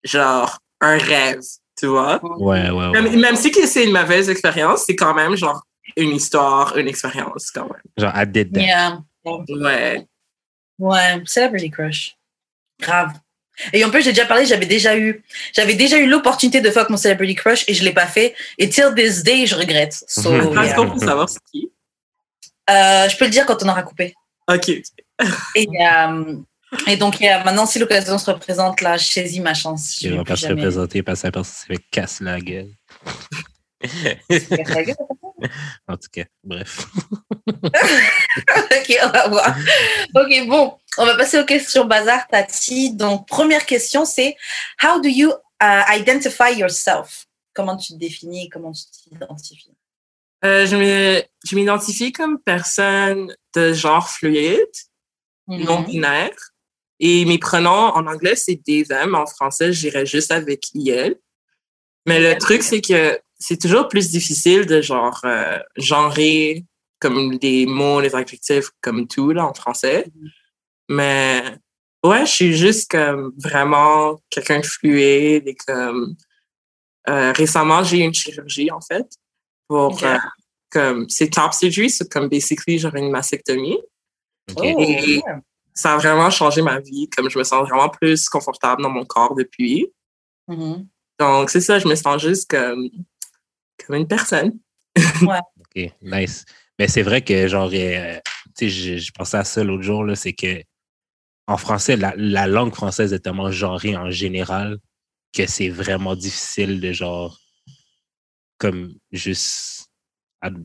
genre, un rêve, tu vois? Ouais, ouais, ouais. Même, même si c'est une mauvaise expérience, c'est quand même, genre, une histoire, une expérience quand même. Genre, I did that. Yeah. Ouais. Ouais, Celebrity Crush. Grave. Et en plus, j'ai déjà parlé, j'avais déjà eu, j'avais déjà eu l'opportunité de fuck mon Celebrity Crush et je l'ai pas fait. Et till this day, je regrette. So, Est-ce qu'on peut savoir c'est qui? Euh, je peux le dire quand on aura coupé. OK. et, euh, et donc, yeah, maintenant, si l'occasion se représente, là, je saisis ma chance. Il va pas se représenter parce que ça se casse la gueule. en tout cas, bref. ok, on va voir. Ok, bon, on va passer aux questions bazar, Tati. Donc, première question, c'est How do you uh, identify yourself? Comment tu te définis? Comment tu t'identifies? Euh, je m'identifie comme personne de genre fluide, mm-hmm. non binaire. Et mes pronoms en anglais, c'est they, them. En français, j'irais juste avec IL. Mais le truc, c'est que c'est toujours plus difficile de genre euh, genrer comme des mots, les adjectifs, comme tout là en français. Mm-hmm. Mais ouais, je suis juste comme vraiment quelqu'un de fluide et comme euh, récemment j'ai eu une chirurgie en fait pour euh, comme c'est top surgery, c'est comme basically genre une mastectomie. Et oh, ça a vraiment changé ma vie, comme je me sens vraiment plus confortable dans mon corps depuis. Mm-hmm. Donc c'est ça, je me sens juste comme comme une personne. ouais. OK, nice. Mais c'est vrai que, genre, euh, tu sais, je, pensais à ça l'autre jour, c'est que en français, la, la, langue française est tellement genrée en général que c'est vraiment difficile de, genre, comme juste,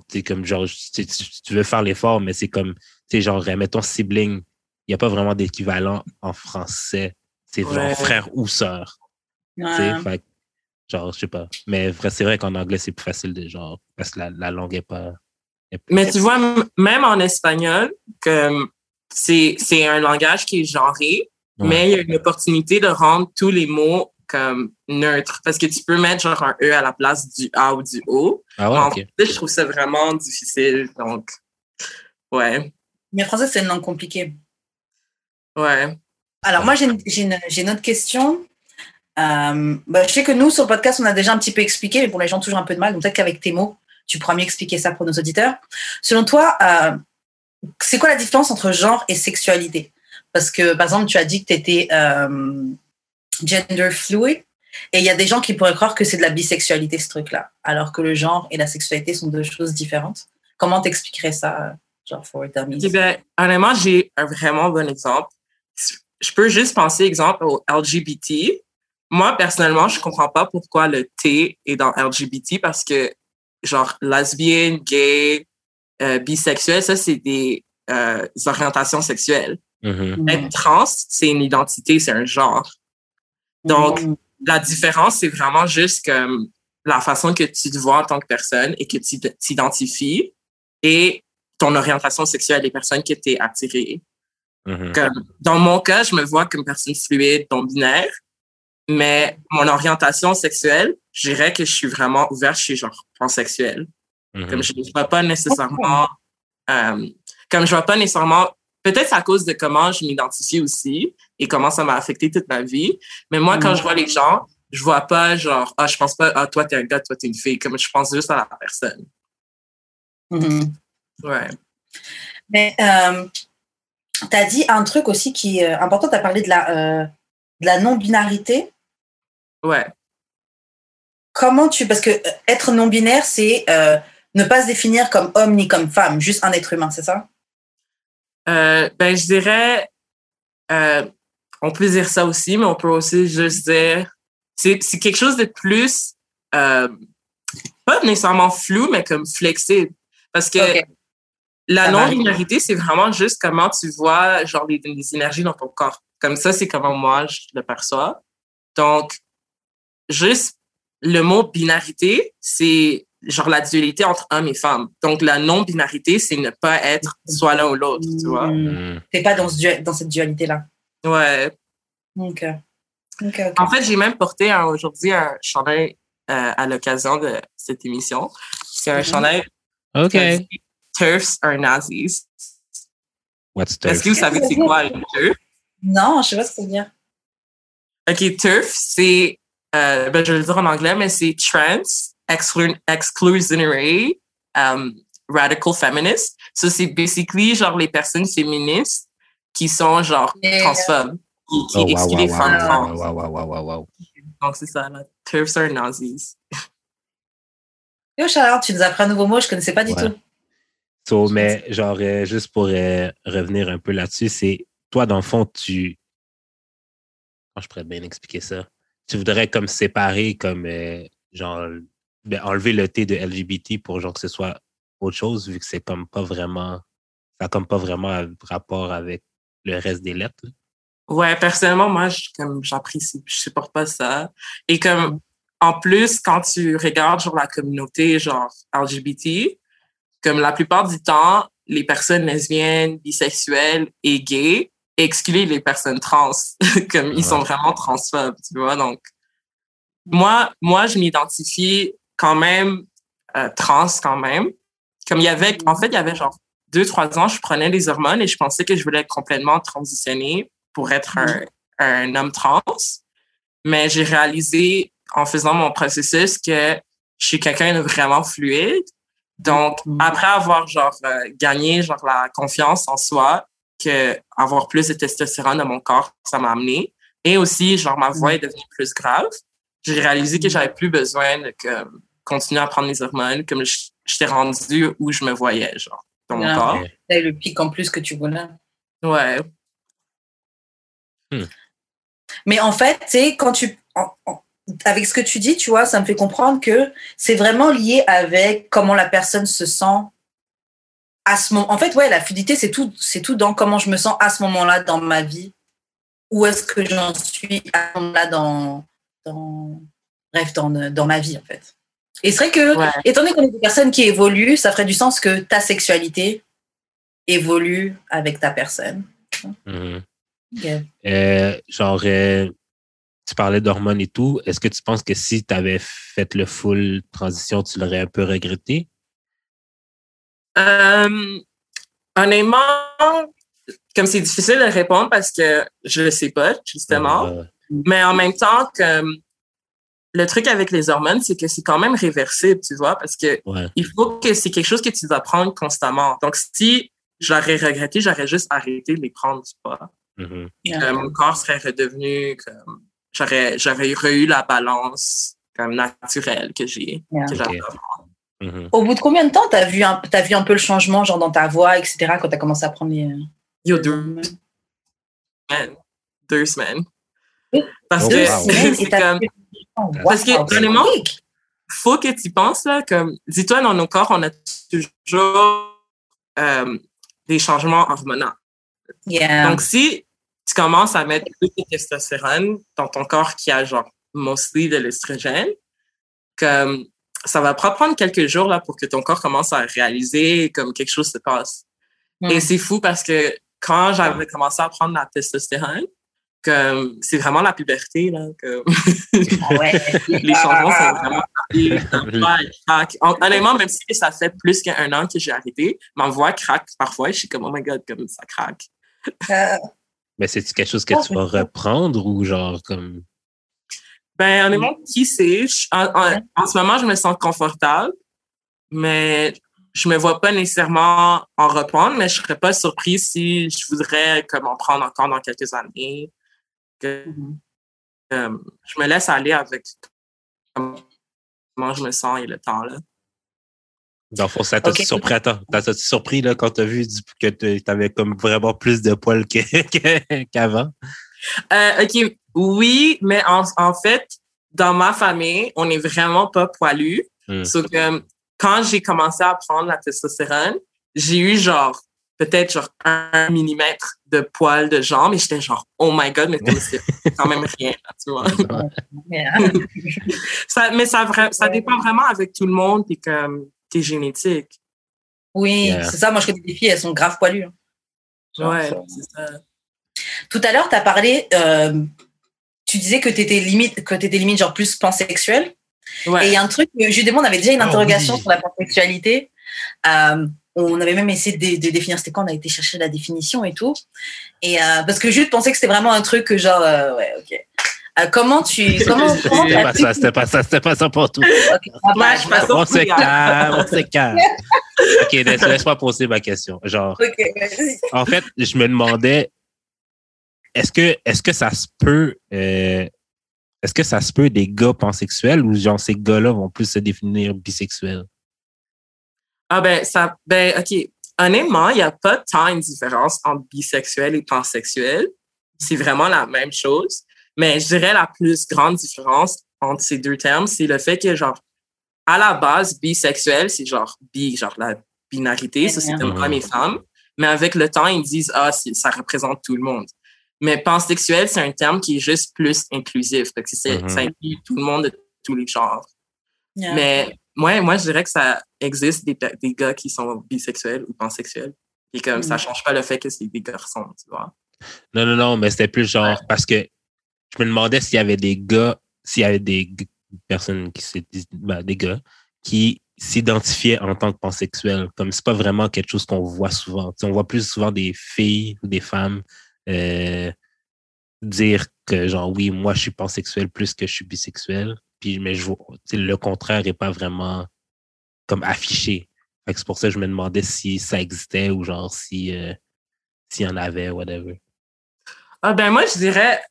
tu comme, genre, tu, tu veux faire l'effort, mais c'est comme, tu sais, genre, mettons sibling, il n'y a pas vraiment d'équivalent en français. C'est genre frère ou sœur. Ouais. Fait, Genre, je sais pas. Mais c'est vrai qu'en anglais, c'est plus facile de genre, parce que la, langue est pas. mais tu vois, même en espagnol, que c'est, c'est un langage qui est genré, mais il y a une opportunité de rendre tous les mots comme neutres. Parce que tu peux mettre genre un E à la place du A ou du O. Ah ouais, ok. je trouve ça vraiment difficile. Donc, ouais. Mais français, c'est une langue compliquée. Ouais. Alors, moi, j'ai une, j'ai une autre question. Euh, bah, je sais que nous, sur le podcast, on a déjà un petit peu expliqué, mais pour les gens, toujours un peu de mal. Donc, peut-être qu'avec tes mots, tu pourras mieux expliquer ça pour nos auditeurs. Selon toi, euh, c'est quoi la différence entre genre et sexualité? Parce que, par exemple, tu as dit que tu étais euh, gender fluid. Et il y a des gens qui pourraient croire que c'est de la bisexualité, ce truc-là, alors que le genre et la sexualité sont deux choses différentes. Comment t'expliquerais ça genre for dummies? Eh ben, honnêtement, j'ai un vraiment bon exemple. Je peux juste penser, exemple, au LGBT. Moi, personnellement, je comprends pas pourquoi le T est dans LGBT parce que, genre, lesbienne, gay, euh, bisexuel, ça, c'est des euh, orientations sexuelles. Mhm. Être trans, c'est une identité, c'est un genre. Donc, Mm. la différence, c'est vraiment juste comme la façon que tu te vois en tant que personne et que tu t'identifies et ton orientation sexuelle des personnes que tu es attirée. Mhm. Comme, dans mon cas, je me vois comme personne fluide, non binaire, mais mon orientation sexuelle, je dirais que je suis vraiment ouverte, je suis genre pansexuelle. Mhm. Comme je ne vois pas nécessairement, euh, comme je vois pas nécessairement, peut-être à cause de comment je m'identifie aussi et comment ça m'a affecté toute ma vie. Mais moi, quand Mm. je vois les gens, je vois pas genre, ah, je pense pas, ah, toi, t'es un gars, toi, t'es une fille. Comme je pense juste à la personne. Mhm. Ouais. Mais euh, tu as dit un truc aussi qui est important, tu as parlé de la, euh, de la non-binarité. Ouais. Comment tu. Parce que euh, être non-binaire, c'est euh, ne pas se définir comme homme ni comme femme, juste un être humain, c'est ça? Euh, ben, je dirais, euh, on peut dire ça aussi, mais on peut aussi juste dire, c'est quelque chose de plus, pas nécessairement flou, mais comme flexible. Parce que la non-binarité, c'est vraiment juste comment tu vois, genre, les, les énergies dans ton corps. Comme ça, c'est comment moi, je le perçois. Donc, juste le mot binarité, c'est genre la dualité entre homme et femme. Donc, la non-binarité, c'est ne pas être soit l'un ou l'autre, tu vois. Mm. Mhm. T'es pas dans, ce dans cette dualité-là. Ouais. Ok. Ok, ok. En fait, j'ai même porté un- aujourd'hui un chandail euh, à l'occasion de cette émission. C'est un Mhm. chandail OK. Turfs are Nazis. What's Est-ce turf? que vous savez c'est quoi une turf? Non, je sais pas ce que ça veut dire. OK, turf, c'est, euh, ben, je vais le dire en anglais, mais c'est trans, exclu exclusionary, um, radical feminist. Ça, c'est basically genre les personnes féministes qui sont genre Yeah. transphobes, qui, qui Oh, wow, excluent wow, les wow, femmes wow, trans. wow, wow, wow, wow, wow. Donc, c'est ça, là. Turfs are Nazis. Yo, Charlotte, tu nous apprends un nouveau mot, je connaissais pas du Ouais. tout. So, mais genre, euh, juste pour euh, revenir un peu là-dessus, c'est toi, dans le fond, tu. Comment je pourrais bien expliquer ça? Tu voudrais comme séparer, comme euh, genre, ben, enlever le T de LGBT pour genre que ce soit autre chose, vu que c'est comme pas vraiment. Ça comme pas vraiment rapport avec le reste des lettres. là? Ouais, personnellement, moi, je, comme, j'apprécie, je supporte pas ça. Et comme, en plus, quand tu regardes, genre, la communauté, genre, LGBT, comme la plupart du temps, les personnes lesbiennes, bisexuelles et gays excluent les personnes trans. comme, ils sont vraiment transphobes, tu vois. Donc, moi, moi, je m'identifie quand même euh, trans quand même. Comme il y avait, en fait, il y avait genre deux, trois ans, je prenais des hormones et je pensais que je voulais complètement transitionner pour être un, un homme trans. Mais j'ai réalisé en faisant mon processus que je suis quelqu'un de vraiment fluide. Donc, Mhm. après avoir genre euh, gagné genre la confiance en soi, que avoir plus de testostérone dans mon corps, ça m'a amené. Et aussi, genre, ma voix est devenue plus grave. J'ai réalisé que j'avais plus besoin de que, continuer à prendre les hormones, comme je- j'étais rendue où je me voyais, genre, dans mon Ah. corps. C'est le pic en plus que tu voulais. Ouais. Mais en fait, tu sais, quand tu. en- en- avec ce que tu dis, tu vois, ça me fait comprendre que c'est vraiment lié avec comment la personne se sent à ce moment. En fait, ouais, la fluidité, c'est tout, c'est tout dans comment je me sens à ce moment-là dans ma vie. Où est-ce que j'en suis à ce moment-là dans, dans, bref, dans, dans ma vie, en fait. Et c'est vrai que, Ouais. étant donné qu'on est des personnes qui évoluent, ça ferait du sens que ta sexualité évolue avec ta personne. Mhm. Euh, genre, euh, tu parlais d'hormones et tout. Est-ce que tu penses que si tu avais fait le full transition, tu l'aurais un peu regretté? Euh, honnêtement, comme c'est difficile de répondre parce que je le sais pas, justement. Euh, Mais en même temps, comme le truc avec les hormones, c'est que c'est quand même réversible, tu vois, parce que ouais. il faut que c'est quelque chose que tu dois prendre constamment. Donc, si j'aurais regretté, j'aurais juste arrêté de les prendre, tu vois. Mhm. Euh, mon corps serait redevenu comme j'aurais j'aurais eu la balance comme naturelle que j'ai Yeah. que j'avais Mm-hmm. Au bout de combien de temps t'as vu, un, as vu un peu le changement, genre dans ta voix, etc., quand t'as commencé à prendre les. Yo, deux semaines? Deux semaines. Parce que c'est comme. Parce que, honnêtement, faut que tu penses, là, comme, dis-toi, dans nos corps, on a toujours euh, des changements hormonaux. Donc, si tu commences à mettre plus de testostérone dans ton corps qui a, genre, mostly de l'estrogène, comme, ça va prendre quelques jours, là, pour que ton corps commence à réaliser comme quelque chose se passe. Et c'est fou parce que quand j'avais commencé à prendre la testostérone, que c'est vraiment la puberté là que les changements sont vraiment honnêtement même si ça fait plus qu'un an que j'ai arrêté ma voix craque parfois je suis comme oh my god comme ça craque euh. mais c'est quelque chose que tu vas reprendre ou genre comme ben honnêtement qui sait en, en, ce moment je me sens confortable mais je me vois pas nécessairement en reprendre, mais je serais pas surprise si je voudrais comme en prendre encore dans quelques années. Mm-hmm. Euh, je me laisse aller avec comment je me sens et le temps là. Dans le fond, ça t'a surpris, attends, tas surpris là, quand tu as vu que tu avais comme vraiment plus de poils qu'avant? Euh, OK, oui, mais en, en, fait, dans ma famille, on n'est vraiment pas poilu. Mm. que quand j'ai commencé à prendre la testostérone, j'ai eu genre peut-être genre un millimètre de poils de jambes et j'étais genre oh my god mais c'est quand même rien tu vois ça, mais ça ça dépend vraiment avec tout le monde et comme t'es génétique oui c'est ça moi je connais des filles elles sont grave poilues hein. ouais c'est ça tout à l'heure tu as parlé euh, tu disais que tu étais limite que étais limite genre plus pansexuel et il y a un truc, justement, on avait déjà une ah interrogation sur la pansexualité. Euh, on avait même essayé de, définir c'était quoi, on a été chercher la définition et tout. Et euh, parce que Jules pensait que c'était vraiment un truc que genre, euh, ouais, ok. Euh, comment tu. Comment, c'était pas ça, c'était pas ça, c'était pas ça pour tout. Okay. on se calme, on se calme. ok, laisse-moi poser ma question. Genre, en fait, je me demandais, est-ce que, est-ce que ça se peut, est-ce que ça se peut des gars pansexuels ou genre ces gars-là vont plus se définir bisexuels? Ah ben, ça, ben, OK. Honnêtement, il n'y a pas tant une différence entre bisexuel et pansexuel. C'est vraiment la même chose. Mais je dirais la plus grande différence entre ces deux termes, c'est le fait que, genre, à la base, bisexuel, c'est genre bi, genre la binarité, ça c'est homme et femme. Mais avec le temps, ils disent, ah, ça représente tout le monde. Mais pansexuel, c'est un terme qui est juste plus inclusif. Que mm-hmm. ça inclut tout le monde de tous les genres. Mais moi, moi, je dirais que ça existe des, des gars qui sont bisexuels ou pansexuels. Et comme ça mm. change pas le fait que c'est des garçons, tu vois. Non, non, non, mais c'était plus genre parce que je me demandais s'il y avait des gars, s'il y avait des personnes qui ben, des gars qui s'identifiaient en tant que pansexuels. Comme c'est pas vraiment quelque chose qu'on voit souvent. on voit plus souvent des filles ou des femmes euh, dire que genre oui, moi je suis pansexuel plus que je suis bisexuel. Puis mais je le contraire n'est pas vraiment comme affiché. C'est pour ça que je me demandais si ça existait ou genre si euh, s'il y en avait, whatever. Ah ben moi je dirais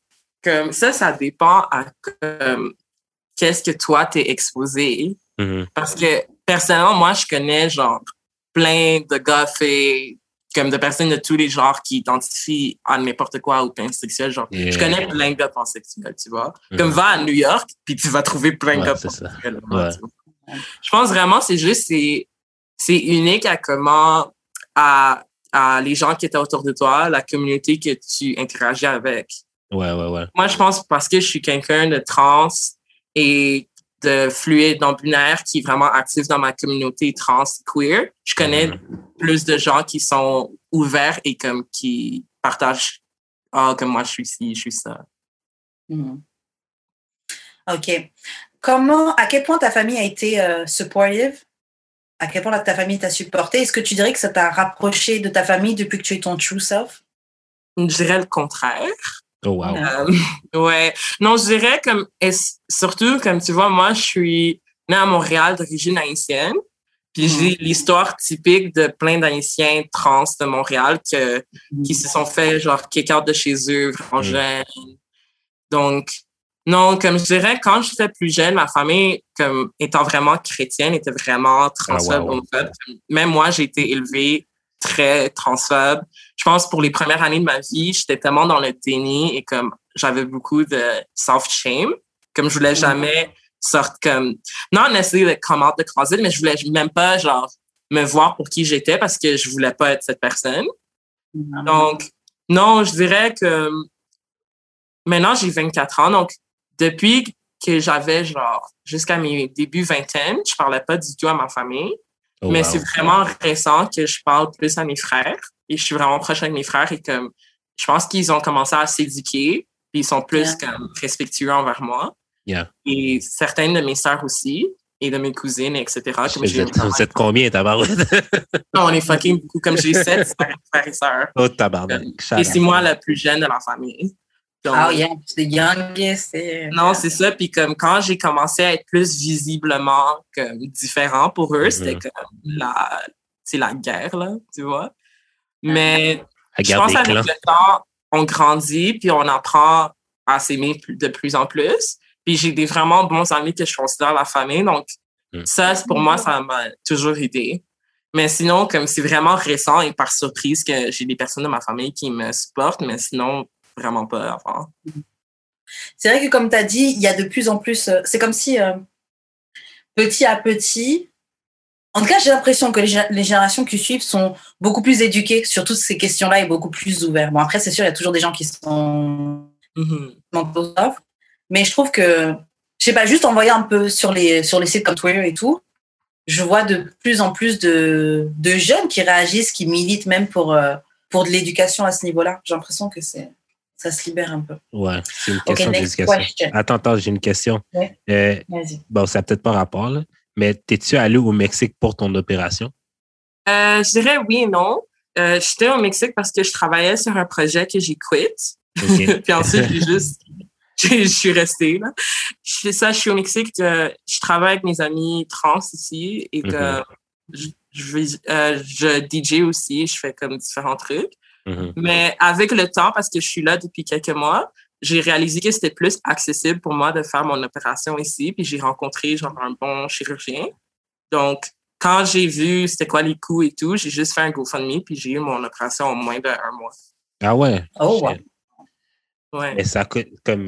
que ça, ça dépend à qu'est-ce que toi t'es exposé. Mm-hmm. Parce que personnellement, moi je connais genre plein de gars faits comme de personnes de tous les genres qui identifient à n'importe quoi ou pansexuel. Genre, je connais plein de pansexuels, tu vois. Comme mm-hmm. va à New York, puis tu vas trouver plein de gars pansexuels. Je pense vraiment c'est juste, c'est, c'est unique à comment, à, à les gens qui étaient autour de toi, la communauté que tu interagis avec. Ouais, ouais, ouais. Moi, je pense parce que je suis quelqu'un de trans et de fluide non binaire qui est vraiment actif dans ma communauté trans queer. Je connais mm-hmm. plus de gens qui sont ouverts et comme qui partagent ah comme moi je suis ci, je suis ça. Mm-hmm. Ok. Comment, à quel point ta famille a été euh, supportive? À quel point ta famille t'a supporté? Est-ce que tu dirais que ça t'a rapproché de ta famille depuis que tu es ton true self? Je dirais le contraire. Oh, wow. Euh, ouais. Non, je dirais comme, surtout, comme tu vois, moi, je suis née à Montréal d'origine haïtienne. Puis mm. j'ai l'histoire typique de plein d'Haïtiens trans de Montréal que, mm. qui se sont fait, genre, kick out de chez eux, vraiment mm. jeunes. Donc, Non, comme je dirais, quand j'étais plus jeune, ma famille, comme étant vraiment chrétienne, était vraiment transphobe, Même moi, j'ai été élevée très transphobe. Je pense pour les premières années de ma vie, j'étais tellement dans le déni et comme j'avais beaucoup de self-shame, comme je voulais mm. jamais sortir comme, non nécessairement de comment de closet, mais je voulais même pas, genre, me voir pour qui j'étais parce que je voulais pas être cette personne. Mm. Donc, non, je dirais que maintenant, j'ai 24 ans, donc depuis que j'avais genre jusqu'à mes débuts vingtaine, je parlais pas du tout à ma famille. Oh, mais c'est vraiment récent que je parle plus à mes frères et je suis vraiment proche avec mes frères et comme je pense qu'ils ont commencé à s'éduquer puis ils sont plus comme respectueux envers moi. Et certaines de mes sœurs aussi et de mes cousines, etc. Comme vous, êtes, vous êtes combien, tabarnak? on est fucking beaucoup. Comme j'ai sept frères et sœurs. Oh, tabarnak. Et c'est moi la plus jeune de la famille. Ah, oh, yeah, the youngest. Non, c'est ça. Puis comme quand j'ai commencé à être plus visiblement comme différent pour eux, c'était mm-hmm. comme la, c'est la guerre, là, tu vois. Mais je pense qu'avec le temps, on grandit, puis on apprend à s'aimer de plus en plus. Puis j'ai des vraiment bons amis que je considère la famille. Donc, mm. ça, pour moi, ça m'a toujours aidé. Mais sinon, comme c'est vraiment récent et par surprise que j'ai des personnes de ma famille qui me supportent, mais sinon, vraiment pas. C'est vrai que comme tu as dit, il y a de plus en plus. Euh, c'est comme si euh, petit à petit. En tout cas, j'ai l'impression que les, générations qui suivent sont beaucoup plus éduquées sur toutes ces questions-là et beaucoup plus ouvertes. Bon, après, c'est sûr, il y a toujours des gens qui sont mm-hmm. mais je trouve que, je sais pas, juste en voyant un peu sur les, sur les sites comme Twitter et tout, je vois de plus en plus de, de jeunes qui réagissent, qui militent même pour, euh, pour de l'éducation à ce niveau-là. J'ai l'impression que c'est ça se libère un peu. Ouais, c'est une question d'éducation. Attends, attends, j'ai une question. Euh, bon, ça n'a peut-être pas rapport, là, mais t'es-tu allé au Mexique pour ton opération? Euh, je dirais oui et non. Euh, j'étais au Mexique parce que je travaillais sur un projet que j'ai quitté. Puis ensuite, j'ai juste. Je suis restée là. Je fais ça, je suis au Mexique. je travaille avec mes amis trans ici et que je, je, je DJ aussi. Je fais comme différents trucs. Mm-hmm. Mais avec le temps, parce que je suis là depuis quelques mois, j'ai réalisé que c'était plus accessible pour moi de faire mon opération ici. Puis j'ai rencontré genre un bon chirurgien. Donc, quand j'ai vu c'était quoi les coûts et tout, j'ai juste fait un GoFundMe puis j'ai eu mon opération en moins d'un mois. Ah ouais? Oh ouais. Ouais. Et ça coûte comme.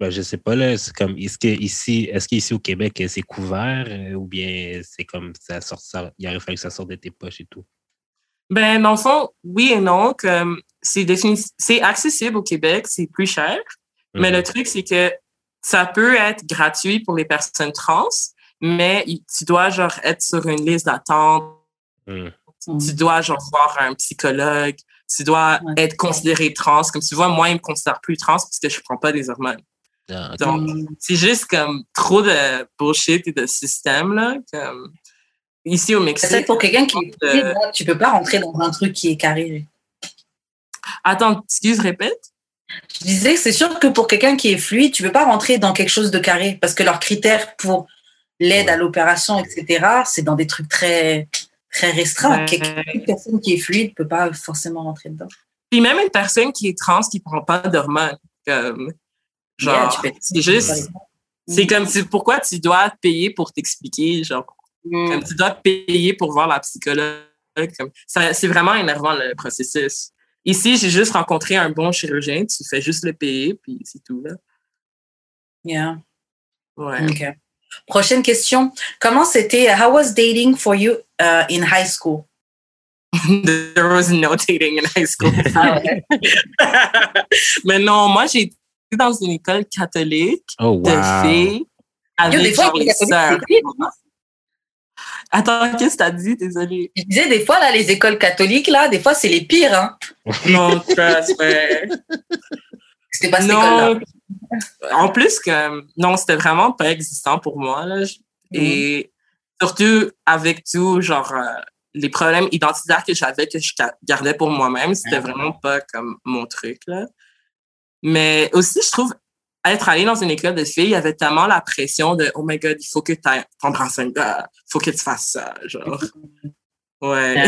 Ben, je sais pas, là, c'est comme, est-ce qu'ici, est-ce qu'ici au Québec, c'est couvert euh, ou bien c'est comme, ça sort, ça, il aurait fallu que ça sorte de tes poches et tout? Ben, dans le fond, oui et non. Comme c'est c'est accessible au Québec, c'est plus cher. Mais le mhm. truc, c'est que ça peut être gratuit pour les personnes trans, mais tu dois genre être sur une liste d'attente. Mhm. Tu dois genre voir un psychologue. Tu dois être considéré trans. Comme tu vois, moi, ils me considèrent plus trans parce que je prends pas des hormones. Ah, Donc, c'est juste comme trop de bullshit et de système, là. Comme, Ici au Mexique. C'est pour quelqu'un qui est euh, tu peux pas rentrer dans un truc qui est carré. Attends, excuse, répète. Je disais que c'est sûr que pour quelqu'un qui est fluide, tu peux pas rentrer dans quelque chose de carré parce que leurs critères pour l'aide à l'opération, etc., c'est dans des trucs très, très restreints. Une personne qui est fluide peut pas forcément rentrer dedans. Puis même une personne qui est trans qui prend pas d'hormones, comme, genre, c'est juste, c'est comme, pourquoi tu dois payer pour t'expliquer, genre, comme tu dois payer pour voir la psychologue. c'est vraiment énervant le processus. Ici, j'ai juste rencontré un bon chirurgien. Tu fais juste le payer, puis c'est tout. Là. Yeah. Ouais. OK. Prochaine question. Comment c'était, how was dating for you uh, in high school? There was no dating in high school. Ah, Mais non, moi, j'ai été dans une école catholique oh, de filles avec des fois, les sœurs. Attends, qu'est-ce que t'as dit? Désolée. Je disais, des fois, là, les écoles catholiques, là, des fois, c'est les pires, hein. Non, ouais. C'était pas cette école-là. En plus, que, non, c'était vraiment pas existant pour moi, là. Et surtout, avec tout, genre, euh, les problèmes identitaires que j'avais, que je gardais pour moi-même, c'était vraiment pas comme mon truc, là. Mais aussi, je trouve, être allé dans une école de filles, il y avait tellement la pression de Oh my god, il faut que tu t'embrasses un gars, il faut que tu fasses ça. Genre. Ouais.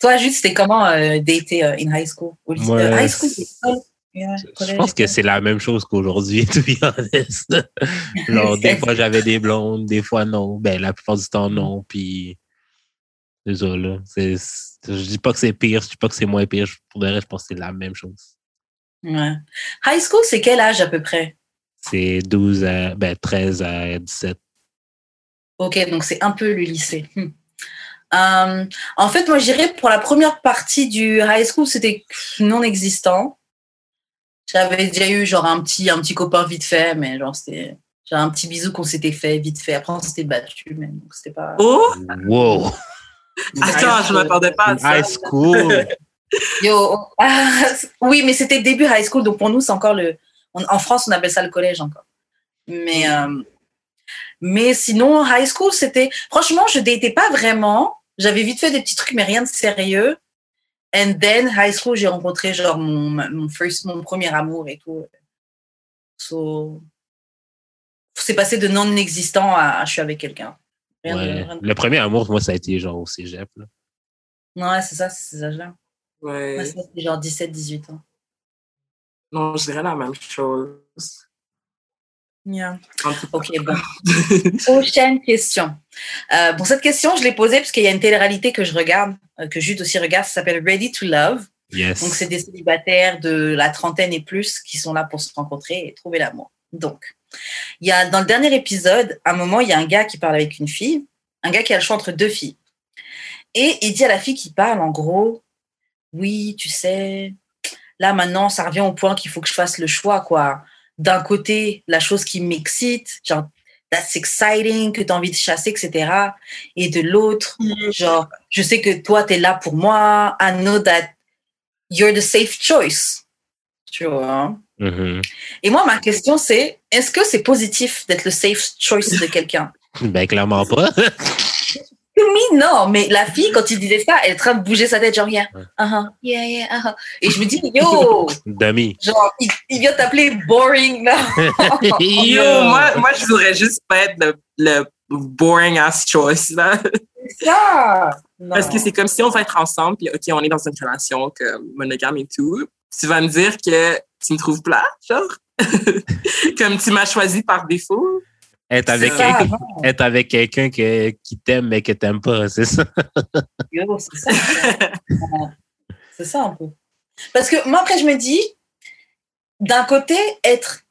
Toi, juste, c'était comment euh, dater euh, in high school? Moi, high school, je pense que c'est la même chose qu'aujourd'hui, to be honest. Genre, des fois, j'avais des blondes, des fois, non. Ben, la plupart du temps, non. Puis, là. je dis pas que c'est pire, je dis pas que c'est moins pire. Pour le reste, je pense que c'est la même chose. Ouais. High school, c'est quel âge à peu près? C'est 12 à, ben, 13 à 17. Ok, donc c'est un peu le lycée. Hmm. Euh, en fait, moi, je dirais pour la première partie du high school, c'était non existant. J'avais déjà eu genre un petit, un petit copain vite fait, mais genre c'était genre un petit bisou qu'on s'était fait vite fait. Après, on s'était battu, mais donc c'était pas. Oh! Wow! Attends, je m'attendais pas à ça. High school! Yo, oui, mais c'était début high school, donc pour nous, c'est encore le. en France, on appelle ça le collège encore. Mais, euh, mais sinon, high school, c'était. Franchement, je n'étais pas vraiment. J'avais vite fait des petits trucs, mais rien de sérieux. And then, high school, j'ai rencontré genre mon, mon, first, mon premier amour et tout. So, c'est passé de non existant à, je suis avec quelqu'un. Le premier amour, moi, ça a été genre au cégep. Là. Ouais, c'est ça, c'est ces âges-là. Ouais. c'était genre 17, 18 ans. Non, je dirais la même chose. Yeah. Ok, bon. Prochaine question. Euh, bon, cette question, je l'ai posée parce qu'il y a une télé-réalité que je regarde, euh, que Jude aussi regarde, ça s'appelle Ready to Love. Yes. Donc, c'est des célibataires de la trentaine et plus qui sont là pour se rencontrer et trouver l'amour. Donc, il y a dans le dernier épisode, à un moment, il y a un gars qui parle avec une fille, un gars qui a le choix entre deux filles. Et il dit à la fille qui parle, en gros, oui, tu sais, là maintenant, ça revient au point qu'il faut que je fasse le choix, quoi d'un côté la chose qui m'excite, genre that's exciting, que tu as envie de chasser, etc. Et de l'autre, mm. genre, je sais que toi, tu es là pour moi. I know that you're the safe choice. Tu vois. Mm-hmm. Et moi, ma question, c'est est-ce que c'est positif d'être le safe choice de quelqu'un? Ben, clairement pas. Oui, non, mais la fille, quand il disait ça, elle est en train de bouger sa tête, genre, yeah, uh-huh, yeah, yeah, uh-huh. Et je me dis, yo! Dummy. Genre, il, vient t'appeler boring, là. yo, moi, moi, je voudrais juste pas être le, le boring ass choice, là. C'est ça! Parce que c'est comme si on va être ensemble, puis OK, on est dans une relation comme monogame et tout. Tu vas me dire que tu me trouves plat, genre? comme tu m'as choisi par défaut. Être avec, quelqu'un, être avec quelqu'un qui t'aime mais que t'aimes pas, c'est ça? c'est ça. c'est ça un peu. Parce que moi, après, je me dis, d'un côté, être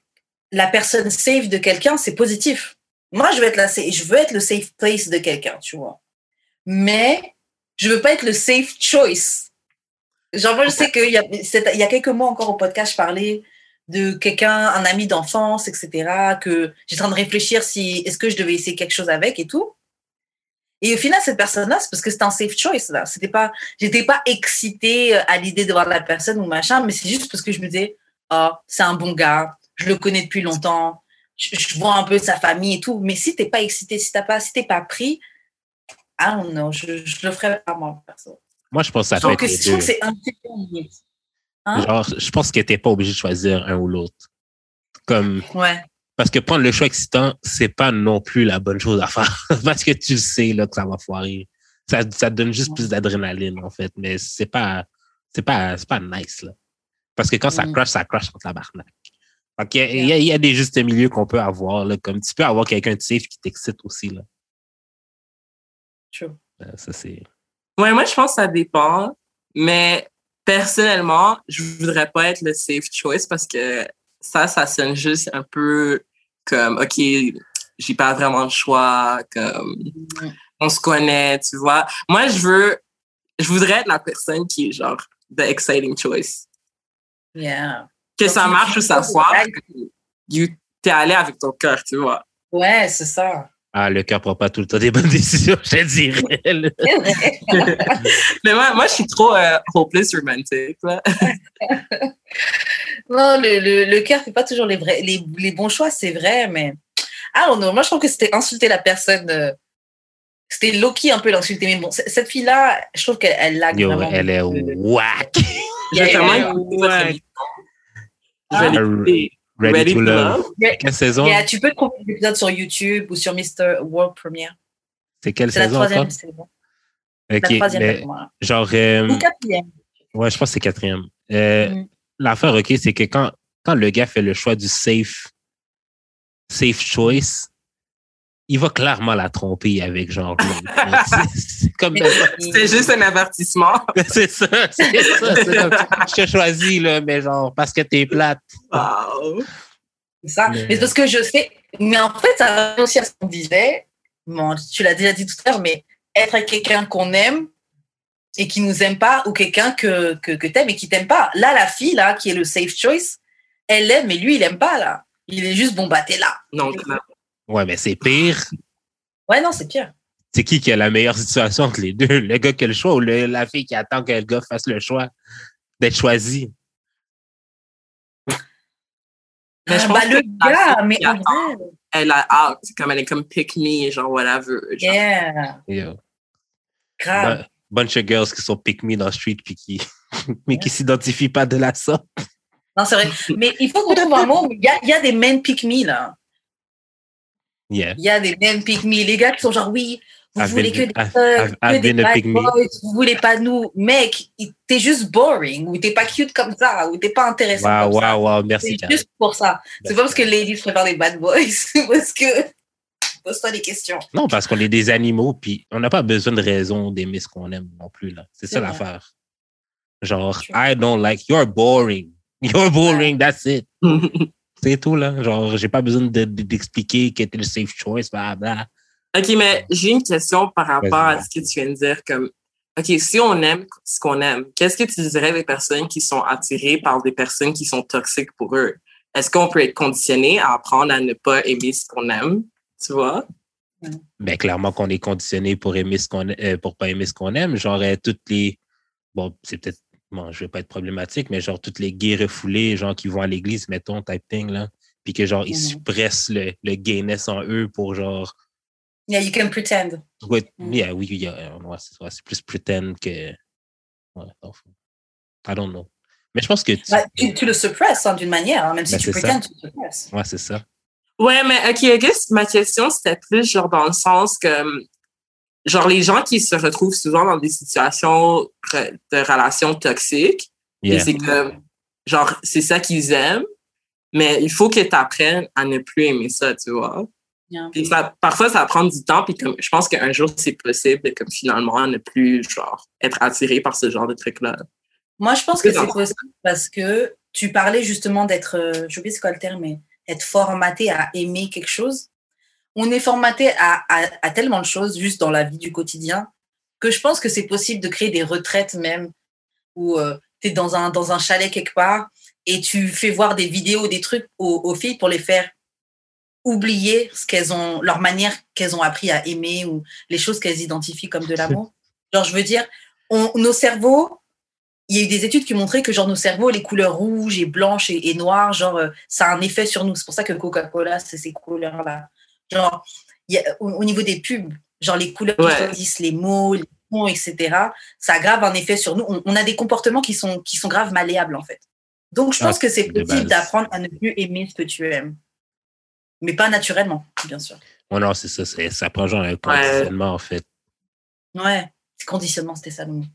la personne safe de quelqu'un, c'est positif. Moi, je veux être la, je veux être le safe place de quelqu'un, tu vois. Mais je veux pas être le safe choice. Genre, moi, je sais qu'il y a, il y a quelques mois encore au podcast, je parlais de quelqu'un, un ami d'enfance, etc., que j'étais en train de réfléchir si est-ce que je devais essayer quelque chose avec et tout. Et au final, cette personne-là, c'est parce que c'était un safe choice. Là, c'était pas, j'étais pas excitée à l'idée de voir la personne ou machin, mais c'est juste parce que je me disais, oh, c'est un bon gars, je le connais depuis longtemps, je, vois un peu sa famille et tout. Mais si t'es pas excité, si t'as pas, si t'es pas pris, ah non, je, je le ferais pas moi perso. Moi, je pense que ça fait. je trouve que c'est un petit peu Hein? Genre, je pense que t'es pas obligé de choisir un ou l'autre. Comme. Ouais. Parce que prendre le choix excitant, c'est pas non plus la bonne chose à faire. parce que tu sais, là, que ça va foirer. Ça, ça donne juste plus d'adrénaline, en fait. Mais c'est pas, c'est pas, c'est pas nice, là. Parce que quand ça mm. crash, ça crash entre la barnaque. il, y a, il, y a, des justes milieux qu'on peut avoir, là. Comme tu peux avoir quelqu'un de safe qui t'excite aussi, là. True. Euh, ça, c'est. Ouais, moi, je pense que ça dépend. Mais personnellement, je voudrais pas être le safe choice parce que ça, ça sonne juste un peu comme, OK, j'ai pas vraiment le choix, comme, on se connaît, tu vois. Moi, je veux, je voudrais être la personne qui est genre, the exciting choice. Yeah. Que ça marche ou ça foire, t'es allé avec ton cœur, tu vois. Ouais, c'est ça. Ah, le cœur prend pas tout le temps des bonnes décisions, je dirais. Mais moi, moi, je suis trop euh, hopeless romantic. non, le, le, le cœur fait pas toujours les, vrais, les, les bons choix, c'est vrai, mais. Ah non, moi, je trouve que c'était insulter la personne. Euh, c'était Loki un peu l'insulter. Mais bon, cette fille-là, je trouve qu'elle lag Yo, vraiment. Elle est whack. Il y a vraiment une Je vais Ready, to, Love? Quelle saison? tu peux trouver l'épisode sur YouTube ou sur Mr. World Premiere. C'est quelle saison? La troisième saison. la troisième mais, Genre. Euh, ou quatrième. Ouais, je pense que c'est quatrième. Euh, mm. l'affaire, OK, c'est que quand, quand le gars fait le choix du safe, safe choice, il va clairement la tromper avec genre. c'est comme C'était juste un avertissement. c'est ça, c'est ça. je te choisis, là, mais genre, parce que t'es plate. Wow. C'est ça. Mais... parce que je sais. Mais en fait, ça aussi à ce qu'on disait. Bon, tu l'as déjà dit tout à l'heure, mais être avec quelqu'un qu'on aime et qui nous aime pas, ou quelqu'un que, que, que t'aimes et qui t'aime pas. Là, la fille, là, qui est le safe choice, elle l'aime, mais lui, il aime pas, là. Il est juste, bon, bah, t'es là. Non, Ouais, mais c'est pire. Ouais, non, c'est pire. C'est qui qui a la meilleure situation entre les deux? Le gars qui a le choix ou la fille qui attend que le gars fasse le choix d'être choisi? Mais je ah, pense bah, le gars, mais en vrai... Elle a hâte, comme elle est comme pick me, genre whatever. Genre. Yeah. yeah. Grave. bunch of girls qui sont pick me dans street puis qui, mais qui s'identifient pas de la sorte. Non, c'est vrai. mais il faut qu'on trouve un mot. Il y a, il y a des men pick me, là. Il y a des men pick me. Les gars qui sont genre, oui, vous voulez que des, que des bad boys, vous voulez pas nous. Mec, t'es juste boring, ou t'es pas cute comme ça, ou t'es pas intéressant wow, comme wow, ça. Wow, merci. C'est juste pour ça. C'est pas parce que ladies préfèrent des bad boys, parce que pose-toi des questions. Non, parce qu'on est des animaux, puis on n'a pas besoin de raison d'aimer ce qu'on aime non plus. là. C'est ça l'affaire. Genre, I don't like, you're boring. You're boring, that's it. C'est tout, là. Genre, j'ai pas besoin d'expliquer de, était le safe choice, bla, bla. OK, mais j'ai une question par rapport à ce que tu viens de dire. Comme, OK, si on aime ce qu'on aime, qu'est-ce que tu dirais des personnes qui sont attirées par des personnes qui sont toxiques pour eux? Est-ce qu'on peut être conditionné à apprendre à ne pas aimer ce qu'on aime? Tu vois? Ben, clairement qu'on est conditionné pour aimer ce qu'on euh, pour pas aimer ce qu'on aime. Genre, euh, toutes les. Bon, c'est peut-être bon, je vais pas être problématique, mais genre toutes les gays refoulés, genre qui vont à l'église, mettons, type thing, là, puis que genre ils mm-hmm. suppressent le, le gayness en eux pour genre. Yeah, you can pretend. Ouais, mm. yeah, oui, yeah, ouais, c'est plus pretend que. Ouais, I don't know. Mais je pense que tu, bah, tu, le suppresses hein, d'une manière, hein, même si ben, tu prétends, tu le suppresses. Ouais, c'est ça. Ouais, mais OK, I guess ma question, c'était plus genre dans le sens que genre les gens qui se retrouvent souvent dans des situations de relations toxiques, c'est que genre c'est ça qu'ils aiment, mais il faut que tu apprennes à ne plus aimer ça, tu vois. ça, parfois, ça prend du temps, puis comme je pense qu'un jour, c'est possible, comme finalement, ne plus genre être attiré par ce genre de trucs-là. Moi, je pense que c'est possible parce que tu parlais justement d'être, euh, je sais c'est quoi le terme, mais être formaté à aimer quelque chose on est formaté à, à, tellement de choses juste dans la vie du quotidien que je pense que c'est possible de créer des retraites même où euh, tu es dans un, dans un chalet quelque part et tu fais voir des vidéos, des trucs aux, filles pour les faire oublier ce qu'elles ont, leur manière qu'elles ont appris à aimer ou les choses qu'elles identifient comme de l'amour. Genre, je veux dire, on, nos cerveaux, il y a eu des études qui montraient que genre nos cerveaux, les couleurs rouges et blanches et, noires, genre, euh, ça a un effet sur nous. C'est pour ça que Coca-Cola, c'est ces couleurs-là. Genre, au, niveau des pubs, genre les couleurs qui choisissent, les mots, les mots, etc., ça grave un effet sur nous. On, a des comportements qui sont, qui sont grave malléables, en fait. Donc, je pense ah, que c'est possible d'apprendre à ne plus aimer ce que tu aimes. Mais pas naturellement, bien sûr. Oh non, c'est ça. Ça prend genre un conditionnement, en fait. Ouais, conditionnement, c'était ça le mot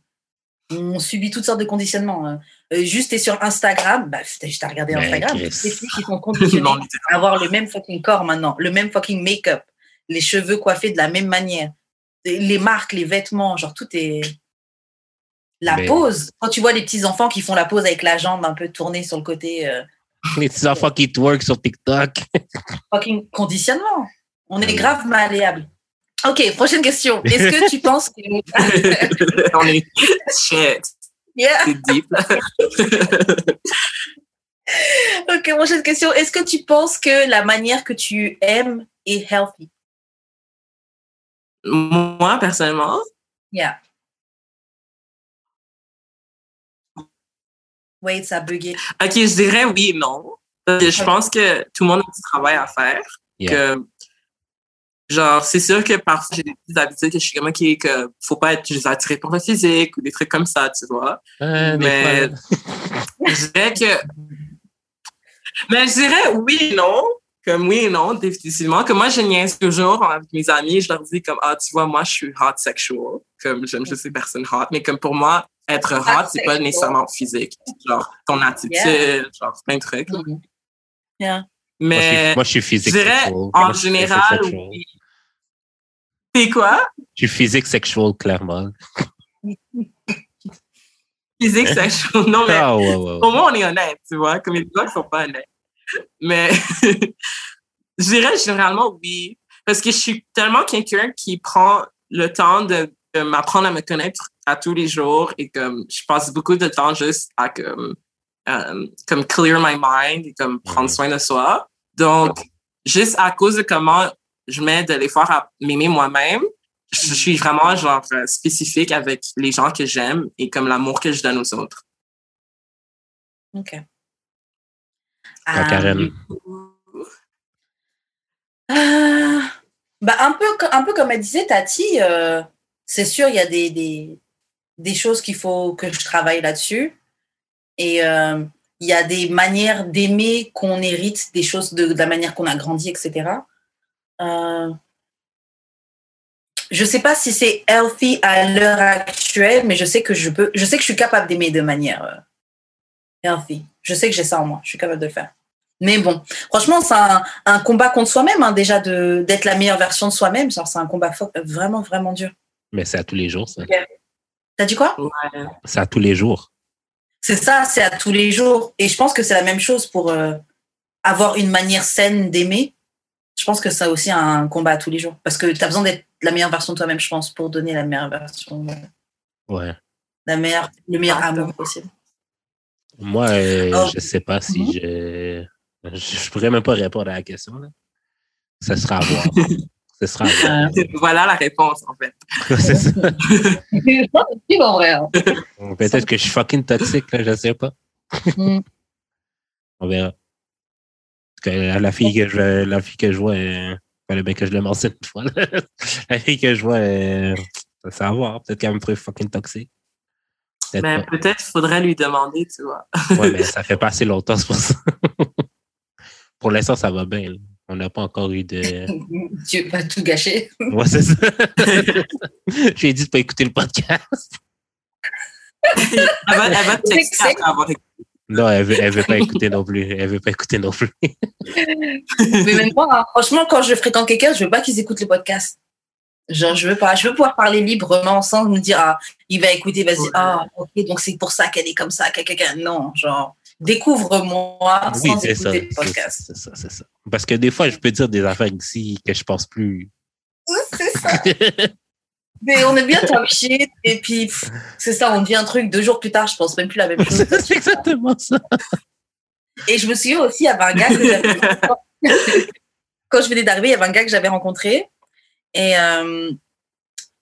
on subit toutes sortes de conditionnements. Hein. Euh, juste, t'es sur Instagram, bah, je t'ai regardé ben, Instagram, les filles qui sont conditionnées à avoir le même fucking corps maintenant, le même fucking make-up, les cheveux coiffés de la même manière, les marques, les vêtements, genre tout est. La pose, quand tu vois les petits enfants qui font la pose avec la jambe un peu tournée sur le côté. Euh, les petits enfants qui twerk sur TikTok. fucking conditionnement. On est grave malléable. Ok, prochaine question. Est-ce que tu penses que. On est shit. Yeah. C'est deep. ok, prochaine question. Est-ce que tu penses que la manière que tu aimes est healthy? Moi, personnellement? Yeah. Wait, ça a bugué. Ok, je dirais oui et non. Je pense que tout le monde a du travail à faire. Que Genre, c'est sûr que parfois, j'ai des petites habitudes que je suis comme, OK, que faut pas être juste attiré par le physique ou des trucs comme ça, tu vois. mais je dirais que. Mais je dirais oui non. Comme oui et non, définitivement. Comme moi, je niaise toujours avec mes amis. Je leur dis comme, ah, tu vois, moi, je suis hot sexual. Comme j'aime juste les personnes hot. Mais comme pour moi, être hot, c'est pas nécessairement physique. Genre, ton attitude, genre, plein de trucs. Mhm. Yeah. Mais Moi, je suis physique. je dirais, en général, oui. C'est quoi? Je suis physique sexual, clairement. Physique sexual. Non, mais Ah, ouais, ouais, ouais. au moins, on est honnête, tu vois. Comme les gens qui sont pas honnêtes. Mais je dirais généralement oui. Parce que je suis tellement quelqu'un qui prend le temps de, de m'apprendre à me connaître à tous les jours et comme je passe beaucoup de temps juste à comme, euh, comme clear my mind et comme prendre Mhm. soin de soi. Donc, juste à cause de comment je mets de l'effort à m'aimer moi-même, je suis vraiment genre euh, spécifique avec les gens que j'aime et comme l'amour que je donne aux autres. Ok. Ah, Karen. Ah, bah un peu, un peu comme elle disait, Tati, euh, c'est sûr, il y a des, des, des choses qu'il faut que je travaille là-dessus. Et euh, il y a des manières d'aimer qu'on hérite des choses de, de la manière qu'on a grandi, etc. Euh, je sais pas si c'est healthy à l'heure actuelle, mais je sais que je peux, je sais que je suis capable d'aimer de manière euh, healthy. Je sais que j'ai ça en moi, je suis capable de le faire. Mais bon, franchement, c'est un, un combat contre soi-même, hein, déjà, de- d'être la meilleure version de soi-même. Genre, C'est un combat fo- vraiment, vraiment dur. Mais c'est à tous les jours, ça. T'as dit quoi? Ouais. C'est à tous les jours. C'est ça, c'est à tous les jours. Et je pense que c'est la même chose pour euh, avoir une manière saine d'aimer. Je pense que ça aussi un combat à tous les jours. Parce que tu as besoin d'être la meilleure version de toi-même, je pense, pour donner la meilleure version, euh, Ouais. la meilleure, le meilleur amour possible. Moi, euh, Oh. je sais pas si Mhm. je... je. Je pourrais même pas répondre à la question. Là. Ce sera à voir. Ce sera à voir. Voilà la réponse, en fait. c'est ça. C'est en vrai. hein. Peut-être que je suis fucking toxique, là, je sais pas. Mm. On verra. La, fille que je, la fille que je vois, euh, fallait bien que je le mentionne une fois. là. la fille que je vois, euh, ça va voir. Peut-être qu'elle me trouve fucking toxique. Peut-être Mais peut-être qu'il faudrait lui demander, tu vois. pas. Ouais, mais ça fait pas assez longtemps, c'est pour ça. pour l'instant, ça va bien. là. On n'a pas encore eu de. Dieu va tout gâcher. Ouais, c'est ça. J'ai dit de pas écouter le podcast. Elle va, elle va te texter C'est- après avoir écouté. Non, elle veut, elle veut pas écouter non plus. Elle veut pas écouter non plus. Mais même moi, hein, franchement, quand je fréquente quelqu'un, je veux pas qu'ils écoutent le podcast. Genre, je veux pas. Je veux pouvoir parler librement sans me dire, ah, il va écouter, vas-y, Ouais. ah, ok, donc c'est pour ça qu'elle est comme ça, quelqu'un. Non, genre, découvre-moi Oui, sans ça. écouter le podcast. c'est ça, c'est ça. Parce que des fois, je peux dire des affaires ici que je pense plus. C'est ça. Mais on est bien talk shit, et puis, c'est ça, on dit un truc deux jours plus tard, je pense même plus la même chose. c'est exactement ça. Et je me souviens aussi, il y avait un gars que j'avais quand je venais d'arriver, il y avait un gars que j'avais rencontré et, euh,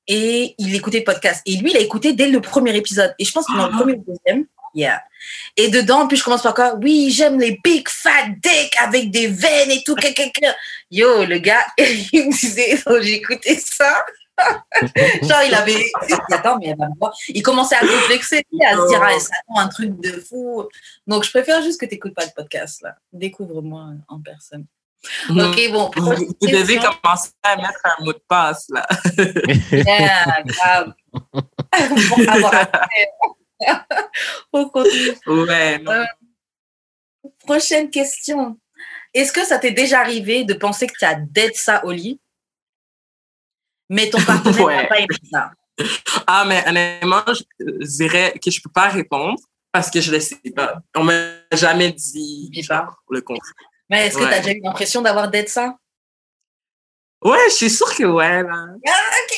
et il écoutait le podcast. Et lui, il a écouté dès le premier épisode. Et je pense que dans le premier ou le deuxième, yeah. Et dedans, puis je commence par quoi? Oui, j'aime les big fat dick avec des veines et tout. Yo, le gars, il me disait, oh, écouté ça. Genre, il avait. Attends, mais elle va me voir. Il commençait à complexer, à se dire, ah, ça un truc de fou. Donc, je préfère juste que tu n'écoutes pas le podcast, là. Découvre-moi en personne. Ok, bon. Vous, vous devez commencer à mettre un mot de passe, là. Yeah, grave. Pour avoir au contenu. Ouais, non. Euh, Prochaine question. Est-ce que ça t'est déjà arrivé de penser que tu as dead ça au lit, mais ton partenaire n'a Ouais. pas aimé ça? Ah, mais honnêtement, je dirais que je peux pas répondre parce que je le sais pas. On m'a jamais dit genre, le contraire. Mais est-ce que Ouais. tu as déjà eu l'impression d'avoir dead ça? Ouais, je suis sûre que ouais, là.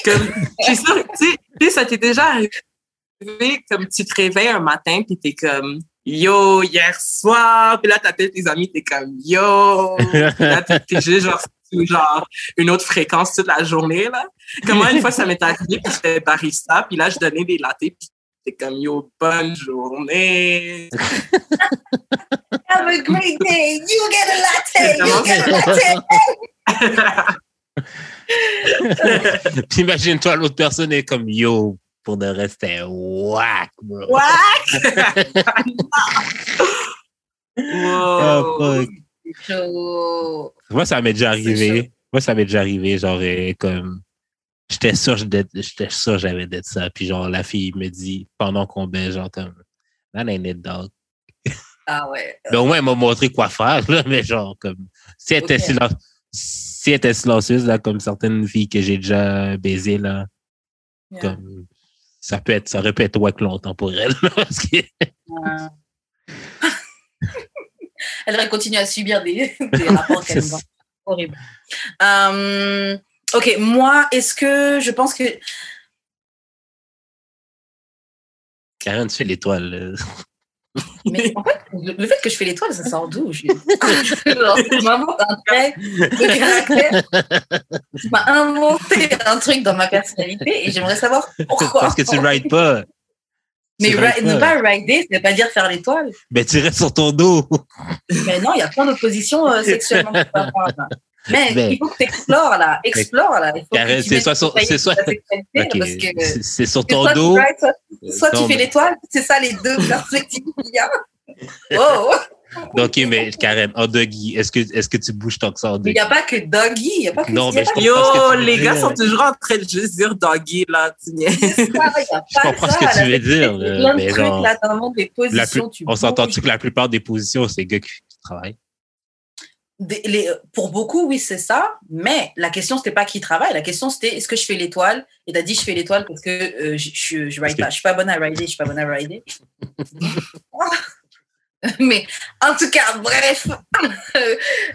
Comme, je suis sûre, tu sais- tu sais, ça t'est déjà arrivé, comme tu te réveilles un matin, puis t'es comme, yo, hier soir, puis là, t'appelles tes amis, t'es comme, yo, Puis là, t'es juste genre, genre, une autre fréquence toute la journée, là. Comme moi, une fois, ça m'est arrivé, puis j'étais barista, puis là, je donnais des latés, puis t'es comme, yo, bonne journée. Have a great day. You get a latte. You get a latte. Puis imagine-toi, l'autre personne est comme yo, pour de reste, c'était whack, bro. What? Ah, Wow. fuck. Moi, ça m'est déjà arrivé. Moi, ça m'est déjà arrivé, genre, comme, j'étais sûr, j'étais sûr, j'avais d'être ça. Puis, genre, la fille me dit, pendant qu'on baise, genre, comme, that ain't it, dog. Ah ouais. Mais au moins, elle m'a montré quoi faire, là, mais genre, comme, si elle était, si elle était silencieuse, là, comme certaines filles que j'ai déjà baisées, là, comme, ça peut être, ça aurait pu être wack longtemps pour elle, parce que... elle aurait continué à subir des, des rapports qu'elle. Horrible. Um, ok, moi, est-ce que je pense que. Karen, tu fais l'étoile. Mais en fait, le, fait que je fais l'étoile, ça sort d'où Je... m'inventes un trait de caractère. Inventé un truc dans ma personnalité et j'aimerais savoir pourquoi. Parce que tu ne rides pas. Mais ne pas rider, ça ne veut pas dire faire l'étoile. Mais tu restes sur ton dos. Mais non, il y a plein d'oppositions euh, sexuellement. Mais, mais, il faut que tu explores là. Explore là. C'est soit sur, c'est soit, okay. c'est sur ton dos. Soit, tu fais l'étoile, c'est ça les deux perspectives qu'il y a. Oh. OK, mais Karen, en doggy, est-ce que, est-ce que tu bouges tant que ça en doggy? Il n'y a pas que doggy. Il y a pas que non, mais je Yo, les gars sont toujours en train de juste dire doggy, là. Tu je comprends ce que tu veux dire. Plein de trucs, là, dans le monde des positions. on s'entend-tu que la plupart des positions, c'est gars qui, qui travaillent? Les, pour beaucoup, oui, c'est ça. Mais la question, c'était pas qui travaille. La question, c'était est-ce que je fais l'étoile? Et tu as dit je fais l'étoile parce que euh, je, je, je, ride pas. Je suis pas bonne à rider. Je suis pas bonne à rider. mais en tout cas, bref.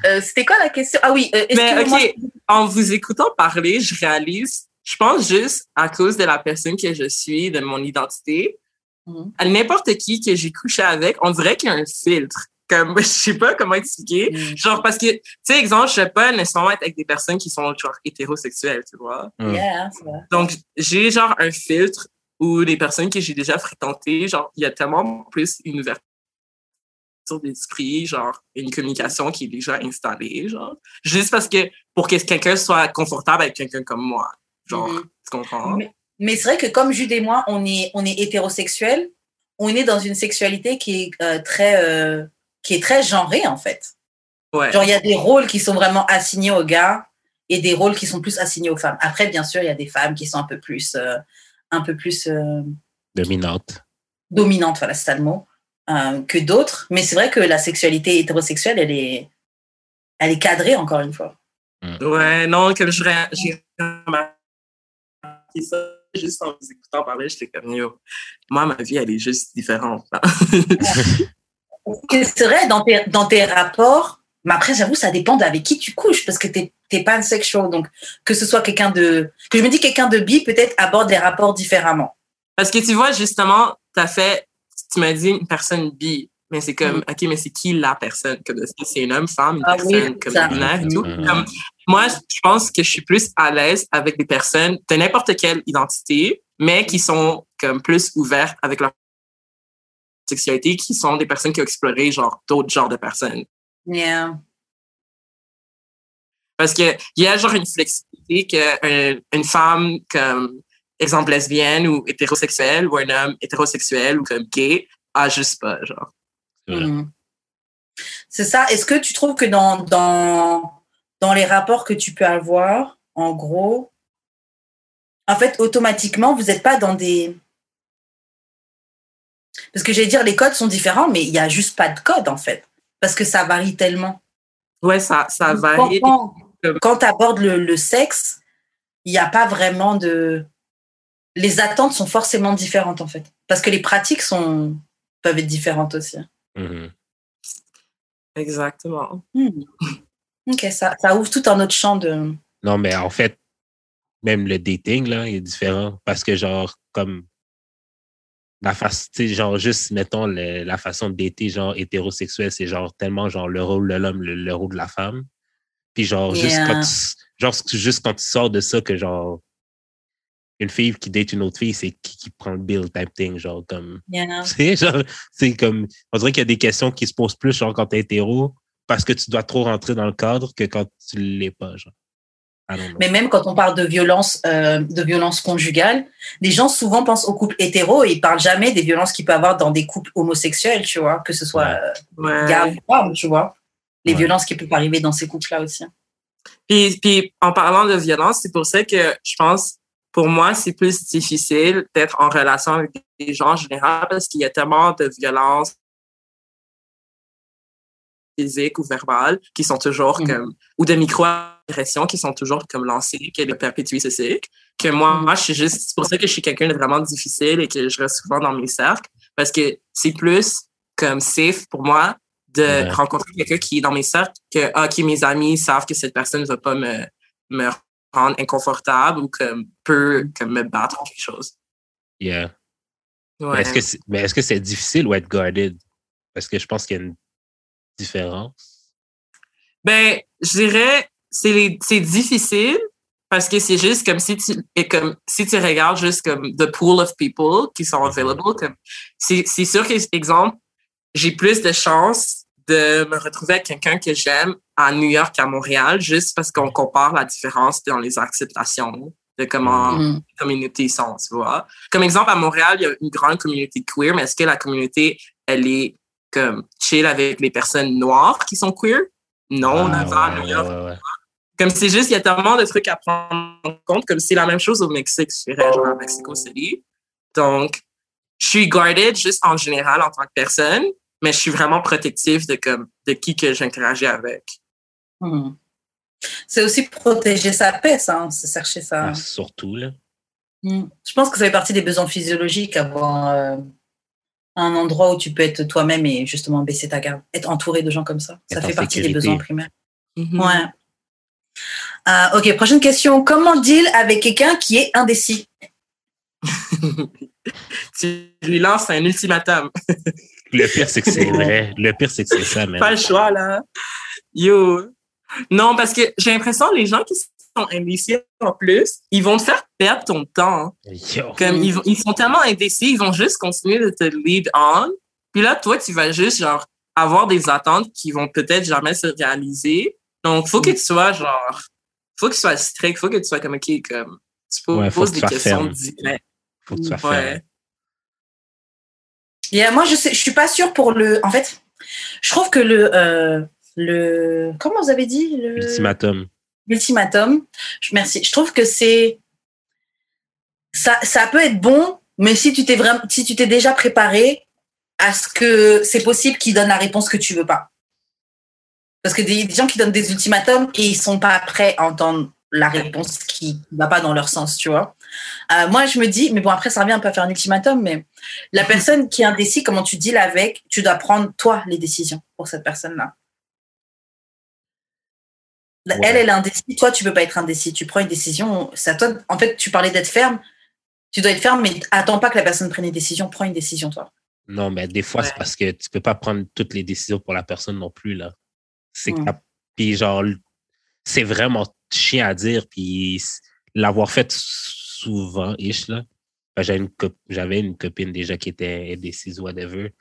Euh, c'était quoi la question? Ah oui. Euh, mais ok, en vous écoutant parler, je réalise, je pense juste à cause de la personne que je suis, de mon identité, mm-hmm. à n'importe qui que j'ai couché avec, on dirait qu'il y a un filtre comme je sais pas comment expliquer mm. genre parce que tu sais exemple je vais pas nécessairement être avec des personnes qui sont genre hétérosexuelles tu vois mm. yeah, donc j'ai genre un filtre où les personnes que j'ai déjà fréquentées genre il y a tellement plus une ouverture d'esprit genre une communication qui est déjà installée genre juste parce que pour que quelqu'un soit confortable avec quelqu'un comme moi genre mm-hmm. tu comprends? Mais, c'est vrai que comme Jude et moi on est on est hétérosexuels on est dans une sexualité qui est euh, très euh, qui est très genré, en fait. Ouais. Genre, il y a des rôles qui sont vraiment assignés aux gars et des rôles qui sont plus assignés aux femmes. Après, bien sûr, il y a des femmes qui sont un peu plus, euh, un peu plus euh, dominantes. Dominantes, voilà, c'est ça le mot, euh, que d'autres. Mais c'est vrai que la sexualité hétérosexuelle, elle est, elle est cadrée, encore une fois. Mm. Ouais, non, que j'ai remarqué ça juste en vous écoutant parler, j'étais comme, yo, moi, ma vie, elle est juste différente. c'est vrai, dans tes, dans tes rapports, mais après, j'avoue, ça dépend avec qui tu couches, parce que tu n'es pas pansexual. Donc, que ce soit quelqu'un de. Que je me dis quelqu'un de bi, peut-être aborde les rapports différemment. Parce que tu vois, justement, tu as fait. Tu m'as dit une personne bi. Mais c'est comme, mm. OK, mais c'est qui la personne? C'est un homme, femme, une ah personne comme binaire et tout? Mm. Comme, moi, je pense que je suis plus à l'aise avec des personnes de n'importe quelle identité, mais qui sont comme plus ouvertes avec leur sexualité qui sont des personnes qui ont exploré genre d'autres genres de personnes. Yeah. Parce qu'il y a genre une flexibilité qu'une une femme comme exemple lesbienne ou hétérosexuelle ou un homme hétérosexuel ou comme gay a juste pas, genre. Mm. C'est ça. Est-ce que tu trouves que dans, dans, dans les rapports que tu peux avoir, en gros, en fait, automatiquement, vous n'êtes pas dans des, parce que j'allais dire, les codes sont différents, mais il n'y a juste pas de code, en fait. Parce que ça varie tellement. Ouais, ça, ça varie. Quand, tu abordes le, sexe, il n'y a pas vraiment de. Les attentes sont forcément différentes, en fait. Parce que les pratiques sont... peuvent être différentes aussi. Mm-hmm. Exactement. Hmm. Ok, ça, ça ouvre tout un autre champ de. Non, mais en fait, même le dating, là, est différent. Parce que, genre, comme la face, genre juste, mettons, la façon d'été, genre hétérosexuel, c'est genre tellement genre le rôle de l'homme, le, rôle de la femme. Puis genre, juste, quand tu, genre, juste quand tu sors de ça, que genre, une fille qui date une autre fille, c'est qui, qui prend le bill type thing, genre comme. Genre, c'est comme. On dirait qu'il y a des questions qui se posent plus, genre, quand t'es hétéro, parce que tu dois trop rentrer dans le cadre que quand tu l'es pas, genre. Mais même quand on parle de violence, euh, de violence conjugale, les gens souvent pensent aux couples hétéros et ils parlent jamais des violences qu'il peut y avoir dans des couples homosexuels, tu vois, que ce soit ouais. gars ou femme, tu vois. les violences qui peuvent arriver dans ces couples-là aussi. Puis, puis en parlant de violence, c'est pour ça que je pense, pour moi, c'est plus difficile d'être en relation avec des gens en général parce qu'il y a tellement de violence physique ou verbales qui sont toujours mm. comme, ou de micro-agressions qui sont toujours comme lancées, qui perpétuent ce cycle, que moi, moi, je suis juste, c'est pour ça que je suis quelqu'un de vraiment difficile et que je reste souvent dans mes cercles, parce que c'est plus comme safe pour moi de rencontrer quelqu'un qui est dans mes cercles, que, ah, mes amis savent que cette personne ne va pas me, me rendre inconfortable ou comme peut comme me battre ou quelque chose. Yeah. Ouais. Est-ce que mais est-ce que c'est difficile ou être guarded? Parce que je pense qu'il y a une différence? Ben, je dirais, c'est, c'est difficile parce que c'est juste comme si tu, et comme, si tu regardes juste comme the pool of people qui sont mm-hmm. available, comme, c'est, c'est sûr que, exemple, j'ai plus de chances de me retrouver avec quelqu'un que j'aime à New York qu'à Montréal, juste parce qu'on compare la différence dans les acceptations de comment mm-hmm. les communautés sont, tu vois. Comme exemple, à Montréal, il y a une grande communauté queer, mais est-ce que la communauté, elle est comme chill avec les personnes noires qui sont queer? Non, ah, New York. Comme c'est juste, il y a tellement de trucs à prendre en compte, comme c'est la même chose au Mexique, je dirais, genre à Mexico City. Donc, je suis guarded juste en général en tant que personne, mais je suis vraiment protective de, comme, de qui que j'interagis avec. Hmm. C'est aussi protéger sa paix, ça, hein, c'est chercher ça. Ah, surtout, là. Hmm. Je pense que ça fait partie des besoins physiologiques, avoir euh, un endroit où tu peux être toi-même et justement baisser ta garde, être entouré de gens comme ça. ça fait partie des besoins primaires. Mm-hmm. Ouais. Euh, ok, prochaine question. Comment deal avec quelqu'un qui est indécis? Tu lui lances un ultimatum. le pire, c'est que c'est vrai. Le pire, c'est que c'est ça, même. Pas le choix, là. Yo. Non, parce que j'ai l'impression les gens qui sont indécis en plus, ils vont te faire perdre ton temps. Comme ils, ils, sont tellement indécis, ils vont juste continuer de te lead on. Puis là, toi, tu vas juste genre avoir des attentes qui vont peut-être jamais se réaliser. Donc, faut que tu sois genre, faut que tu sois strict, faut que tu sois comme ok, comme tu poses des questions directes. Faut que tu sois ferme. Yeah, moi, je sais, je suis pas sûre pour le. En fait, je trouve que le euh, le comment vous avez dit le ultimatum l'ultimatum. Merci. Je trouve que c'est ça, ça peut être bon, mais si tu t'es vraiment, si tu t'es déjà préparé à ce que c'est possible qu'ils donnent la réponse que tu veux pas. Parce que des, gens qui donnent des ultimatums et ils sont pas prêts à entendre la réponse qui va pas dans leur sens, tu vois. Euh, moi, je me dis, mais bon, après, ça revient un peu à faire un ultimatum, mais la personne qui est indécis, comment tu deals avec, tu dois prendre, toi, les décisions pour cette personne-là. Elle, elle est indécis. Toi, tu peux pas être indécis. Tu prends une décision. Ça, toi, en fait, tu parlais d'être ferme. Tu dois être ferme, mais attends pas que la personne prenne une décision. Prends une décision, toi. Non, mais des fois, c'est parce que tu peux pas prendre toutes les décisions pour la personne non plus, là. C'est hmm. Puis genre, c'est vraiment chiant à dire. Puis l'avoir fait souvent, ish, là. J'avais une, j'avais une copine déjà qui était indécise, whatever.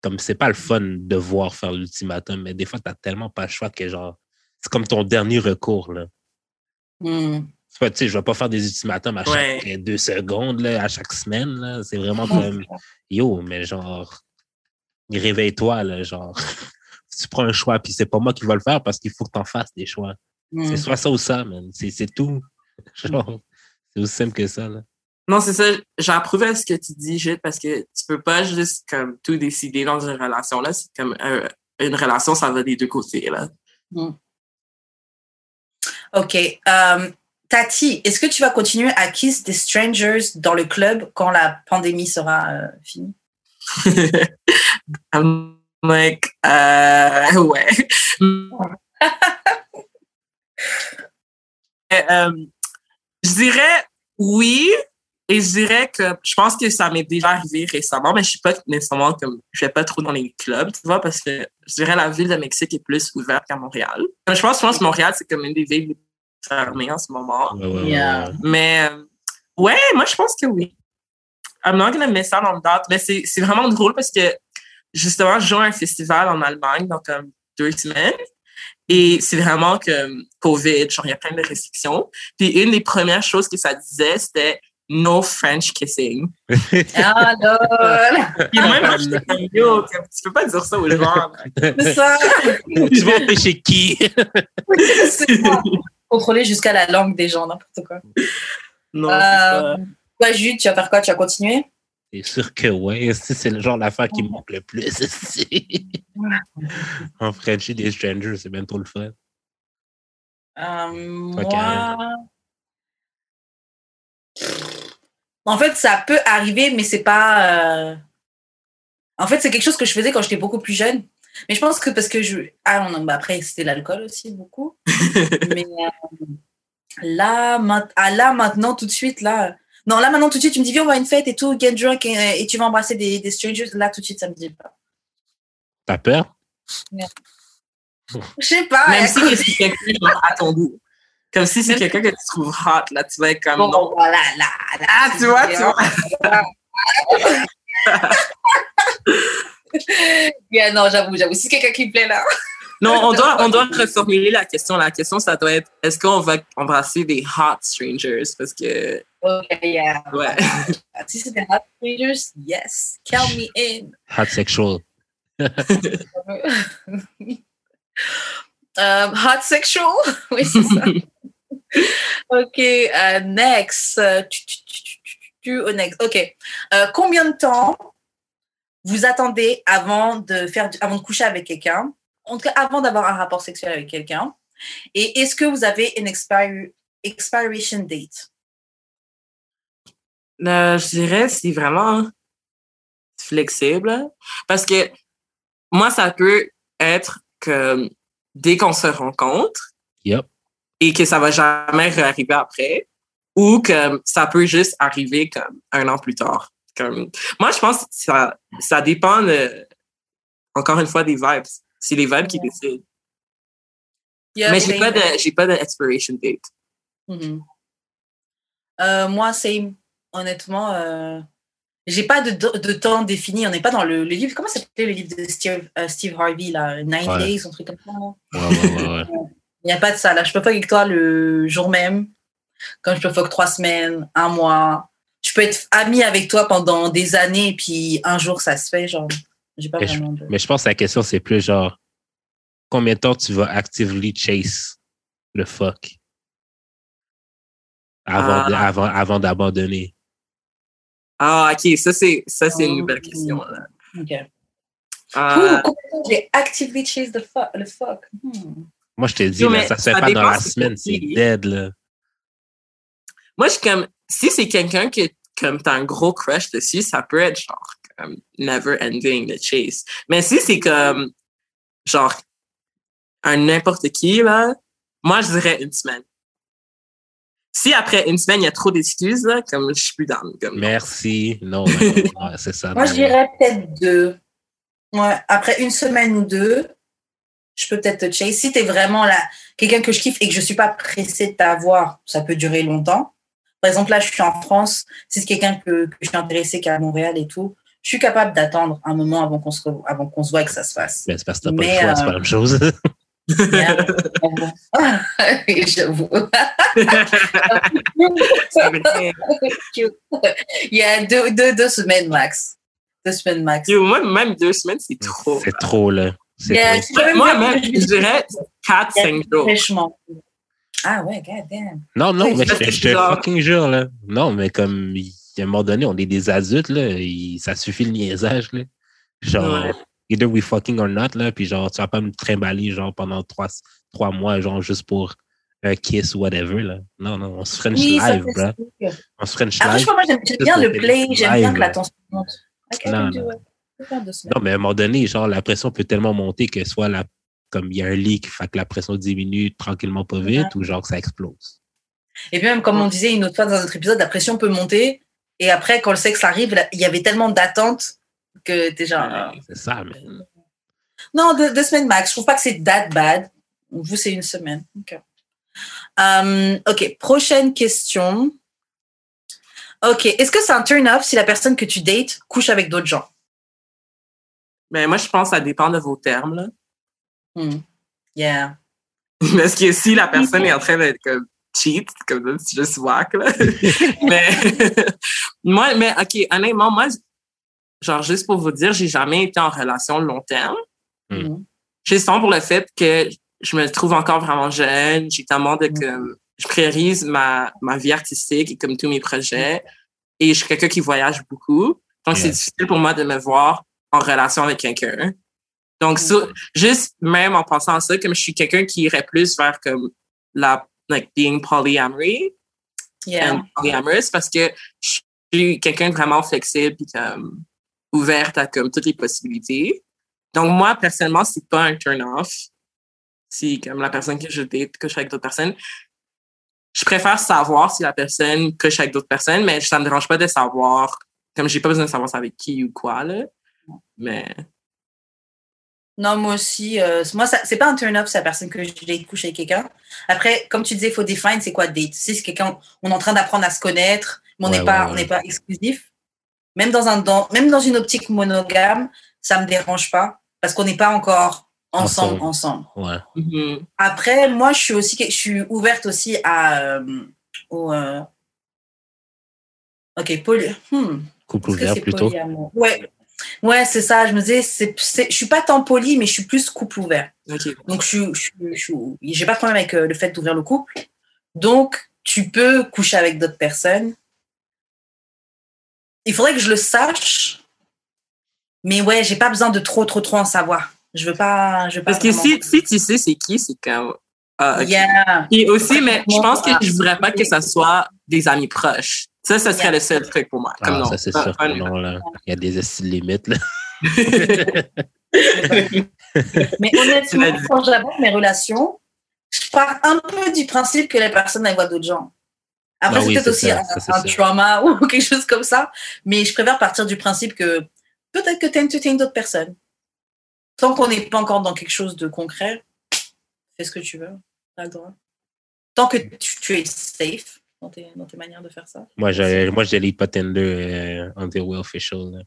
Comme c'est pas le fun de voir faire l'ultimatum, mais des fois, tu tellement pas le choix que genre, c'est comme ton dernier recours. Là. Mm. Pas, je ne vais pas faire des ultimatums à chaque deux secondes, là, à chaque semaine. C'est vraiment comme Yo, mais genre, réveille-toi, là, genre. tu prends un choix, puis c'est pas moi qui vais le faire parce qu'il faut que tu en fasses des choix. C'est hmm. soit ça ou ça, man. C'est tout. Genre, c'est aussi simple que ça, là. Non, c'est ça. J'approuve ce que tu dis, Gilles, parce que tu peux pas juste comme tout décider dans une relation. là. C'est comme une relation, ça va des deux côtés. Là. Hmm. Ok. Euh, Tati, est-ce que tu vas continuer à kiss des strangers dans le club quand la pandémie sera euh, finie? I'm like, euh, ouais. Euh, je dirais oui, et je dirais que je pense que ça m'est déjà arrivé récemment, mais je suis pas nécessairement comme, je vais pas trop dans les clubs, tu vois, parce que je dirais la ville de Mexique est plus ouverte qu'à Montréal. Je pense, je pense que Montréal, c'est comme une des villes fermé en ce moment. Mais euh, ouais, moi, je pense que oui. I'm not gonna miss out on that. Mais c'est vraiment drôle parce que justement, je joue à un festival en Allemagne dans comme deux semaines. Et c'est vraiment que COVID, genre, il y a plein de restrictions. Puis une des premières choses que ça disait, c'était no French kissing. Ah, lol. Puis même moi, j'étais comme, yo, tu peux pas dire ça aux gens. C'est ça. tu vas empêcher qui? C'est ça. Contrôler jusqu'à la langue des gens, n'importe quoi. Non, Euh, Toi, Jude, tu vas faire quoi? Tu vas continuer? C'est sûr que ouais. Si C'est le genre d'affaire qui me manque le plus. ici. en Frenchie des strangers, c'est bien trop le fun. Euh. Moi. En fait, ça peut arriver, mais c'est pas. euh, En fait, c'est quelque chose que je faisais quand j'étais beaucoup plus jeune. Mais je pense que parce que je. Ah non, bah après, c'était l'alcool aussi, beaucoup. mais euh, là, ma- ah, là, maintenant, tout de suite, là. Non, là, maintenant, tout de suite, tu me dis, viens, on va à une fête et tout, get drunk et, et tu vas embrasser des, des strangers. Là, tout de suite, ça me dit pas. T'as peur? Je sais pas. Même si c'est quelqu'un à ton goût. Comme si c'est quelqu'un que tu trouves hot, là, tu vas être comme, Bon, non. voilà, là, là. Ah, tu vois, tu vois. Yeah, non, j'avoue, j'avoue. Si c'est quelqu'un qui me plaît là. Non, on doit, on doit reformuler la question. La question, ça doit être, est-ce qu'on va embrasser des hot strangers? Parce que, Ok, yeah. ouais. Si c'est des hot strangers, yes. Count me in. Hot sexual. Um, hot sexual. oui, c'est ça. ok, euh, next. Euh, tu, tu, tu, tu, tu, tu, oh, next. Ok. Euh, combien de temps vous attendez avant de, faire, du- avant de coucher avec quelqu'un? En tout cas, avant d'avoir un rapport sexuel avec quelqu'un. Et est-ce que vous avez une expiration date? Euh, je dirais, c'est vraiment flexible. Parce que moi, ça peut être que dès qu'on se rencontre Yep. et que ça va jamais réarriver après, ou que ça peut juste arriver comme un an plus tard. Comme, moi, je pense que ça, ça dépend, de- encore une fois, des vibes. C'est les vibes qui décident. Yeah, Mais j'ai pas de, j'ai pas de expiration date. Mhm. Euh, moi, c'est honnêtement, euh, j'ai pas de, de temps défini. On n'est pas dans le, le livre. Comment s'appelait le livre de Steve, euh, Steve Harvey là, Nine Ouais. Days, un truc comme ça. non? Ouais, ouais, ouais, ouais. Il n'y a pas de ça. Là, je peux fuck avec toi le jour même, comme je peux fuck trois semaines, un mois. Je peux être amie avec toi pendant des années, et puis un jour ça se fait. Genre, j'ai pas Mais je, vraiment de. mais je pense que la question, c'est plus genre, combien de temps tu vas actively chase le fuck? Avant, de- Ah. avant, avant d'abandonner? Ah, ok, ça, c'est, ça, c'est une Oh. nouvelle question. là. Ok. Ah, Ouh, combien de temps j'ai actively chase the fuck, le fuck? Hmm. Moi, je te dis, Yo, là, mais ça se fait pas dans la semaine, c'est dead, là. Moi, je suis comme, si c'est quelqu'un que, comme t'as un gros crush dessus, ça peut être genre, comme, never ending the chase. Mais si c'est comme, genre, un n'importe qui, là, moi, je dirais une semaine. Si après une semaine, il y a trop d'excuses, là, comme, je suis plus dans, comme, Merci. Non, non, non, ouais, c'est ça. Moi, je dirais peut-être deux. Ouais, après une semaine ou deux, je peux peut-être te chase. Si tu es vraiment là, quelqu'un que je kiffe et que je suis pas pressée de t'avoir, ça peut durer longtemps. Par exemple, là, je suis en France. Si c'est quelqu'un que, que je suis intéressée, qui est à Montréal et tout, je suis capable d'attendre un moment avant qu'on se, re- avant qu'on se voit et que ça se fasse. Ben, c'est parce que t'as pas Mais, le choix, c'est euh, pas la même chose. J'avoue. c'est. Il y a deux, deux, deux semaines max. Deux semaines max. Yo, moi, même deux semaines, c'est trop. C'est trop, là. C'est Yeah, trop. Moi, même, je dirais 4-5 jours. Fraîchement. Ah ouais, god damn. Non, non, mais je te- je fucking jure, là. Non, mais comme, a un moment donné, on est des adultes, là. ça suffit le niaisage, là. Genre, Ouais. either we fucking or not, là. Puis genre, tu vas pas me trimballer, genre, pendant trois, trois mois, genre, juste pour un kiss ou whatever, là. Non, non, on se French Oui, live, bro. On se French Après, je live. pas, moi, j'aime bien le play, j'aime bien que la tension monte. Non. Je. Non, mais à un moment donné, genre, la pression peut tellement monter que soit la, comme il y a un leak, fait que la pression diminue tranquillement pas vite, ou genre que ça explose. Et puis même, comme on disait une autre fois dans notre épisode, la pression peut monter. Et après, quand le sexe arrive, il y avait tellement d'attentes que t'es genre... ah. C'est ça, mais. Non, deux, deux semaines max. Je trouve pas que c'est that bad. Vous, c'est une semaine. Ok. Euh, ok, prochaine question. Ok, est-ce que c'est un turn-off si la personne que tu dates couche avec d'autres gens? Mais moi, je pense que ça dépend de vos termes, là. Hmm. Yeah. Parce que si la personne est en train d'être comme cheat, comme ça, c'est juste whack, là. mais, moi, mais, OK, honnêtement, moi, genre, juste pour vous dire, j'ai jamais été en relation long terme. Mm. Juste pour le fait que je me trouve encore vraiment jeune. J'ai tellement de, comme, je priorise ma, ma vie artistique et comme tous mes projets. Et je suis quelqu'un qui voyage beaucoup. Donc, c'est difficile pour moi de me voir en relation avec quelqu'un. Donc, juste même en pensant à ça, comme je suis quelqu'un qui irait plus vers comme la, like, being polyamory. Yeah. polyamorous parce que je suis quelqu'un vraiment flexible et comme ouverte à comme toutes les possibilités. Donc, moi, personnellement, c'est pas un turn-off. Si, comme la personne que je date couche avec d'autres personnes, je préfère savoir si la personne couche avec d'autres personnes, mais ça me dérange pas de savoir, comme j'ai pas besoin de savoir ça avec qui ou quoi, là. Mais. Non, moi aussi. Euh, moi, c'est pas un turn-off, c'est la personne que je date couche avec quelqu'un. Après, comme tu disais, il faut définir c'est quoi date. Si c'est quelqu'un, on est en train d'apprendre à se connaître, mais on n'est pas, on n'est pas exclusif. Même dans un, dans, même dans une optique monogame, ça me dérange pas parce qu'on n'est pas encore ensemble, ensemble. Ouais. Mm-hmm. Après, moi, je suis aussi, je suis ouverte aussi à, euh, au, euh, ok, poly, hmm. couple ouvert plutôt. Ouais, ouais, c'est ça. Je me disais, c'est, je suis pas tant poly, mais je suis plus couple ouvert. Donc, je, je, je, j'ai pas de problème avec euh, le fait d'ouvrir le couple. Donc, tu peux coucher avec d'autres personnes. Il faudrait que je le sache, mais ouais, j'ai pas besoin de trop, trop, trop en savoir. Je veux pas. Je veux Parce que si, si tu sais c'est qui, c'est comme. Ah, Et aussi, mais je pense que je voudrais pas que ça soit des amis proches. Ça, ça serait le seul truc pour moi. Comme ah, non. Ça, c'est sûr non, là. Il y a des limites, là. mais honnêtement, quand j'aborde mes relations, je pars un peu du principe que les personnes, elles voient d'autres gens. Après, c'est peut-être aussi un, un trauma ou quelque chose comme ça. Mais je préfère partir du principe que peut-être que tu entertaines d'autres personnes. Tant qu'on n'est pas encore dans quelque chose de concret, fais ce que tu veux. le droit. Tant que tu, es safe dans tes, dans tes, manières de faire ça? Moi, je moi, lis pas Tinder euh, on the way official.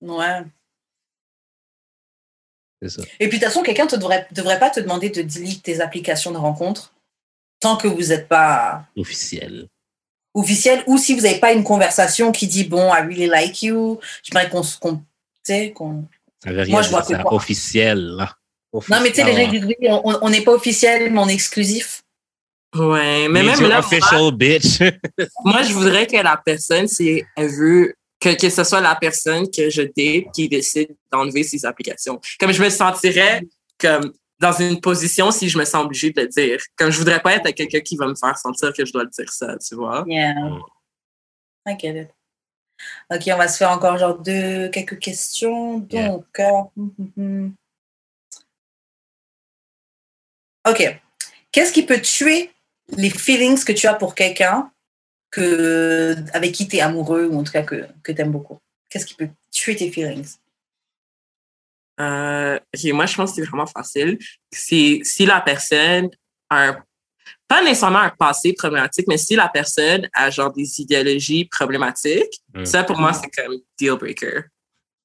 Ouais. C'est ça. Et puis, de toute façon, quelqu'un ne devrait, devrait pas te demander de delete tes applications de rencontre tant que vous n'êtes pas officiel. Officiel, ou si vous n'avez pas une conversation qui dit bon, I really like you, j'aimerais qu'on qu qu'on moi, je vois que officiel, là. Non, mais tu sais, les gens disent oui, on n'est pas officiel, mais on est exclusif. Ouais, mais même là. Official bitch. moi, je voudrais que la personne, si elle veut, que, que ce soit la personne que je date qui décide d'enlever ses applications. Comme je me sentirais comme dans une position si je me sens obligée de le dire. Comme je voudrais pas être quelqu'un qui va me faire sentir que je dois le dire ça, tu vois. Yeah. I get it. Ok, on va se faire encore genre deux, quelques questions. Donc, euh, hum, hum, hum. ok. Qu'est-ce qui peut tuer les feelings que tu as pour quelqu'un que, avec qui tu es amoureux ou en tout cas que, que tu aimes beaucoup? Qu'est-ce qui peut tuer tes feelings? Euh, moi, je pense que c'est vraiment facile. Si, si la personne a un pas nécessairement un passé problématique, mais si la personne a genre des idéologies problématiques, mm. ça pour moi, c'est comme deal breaker.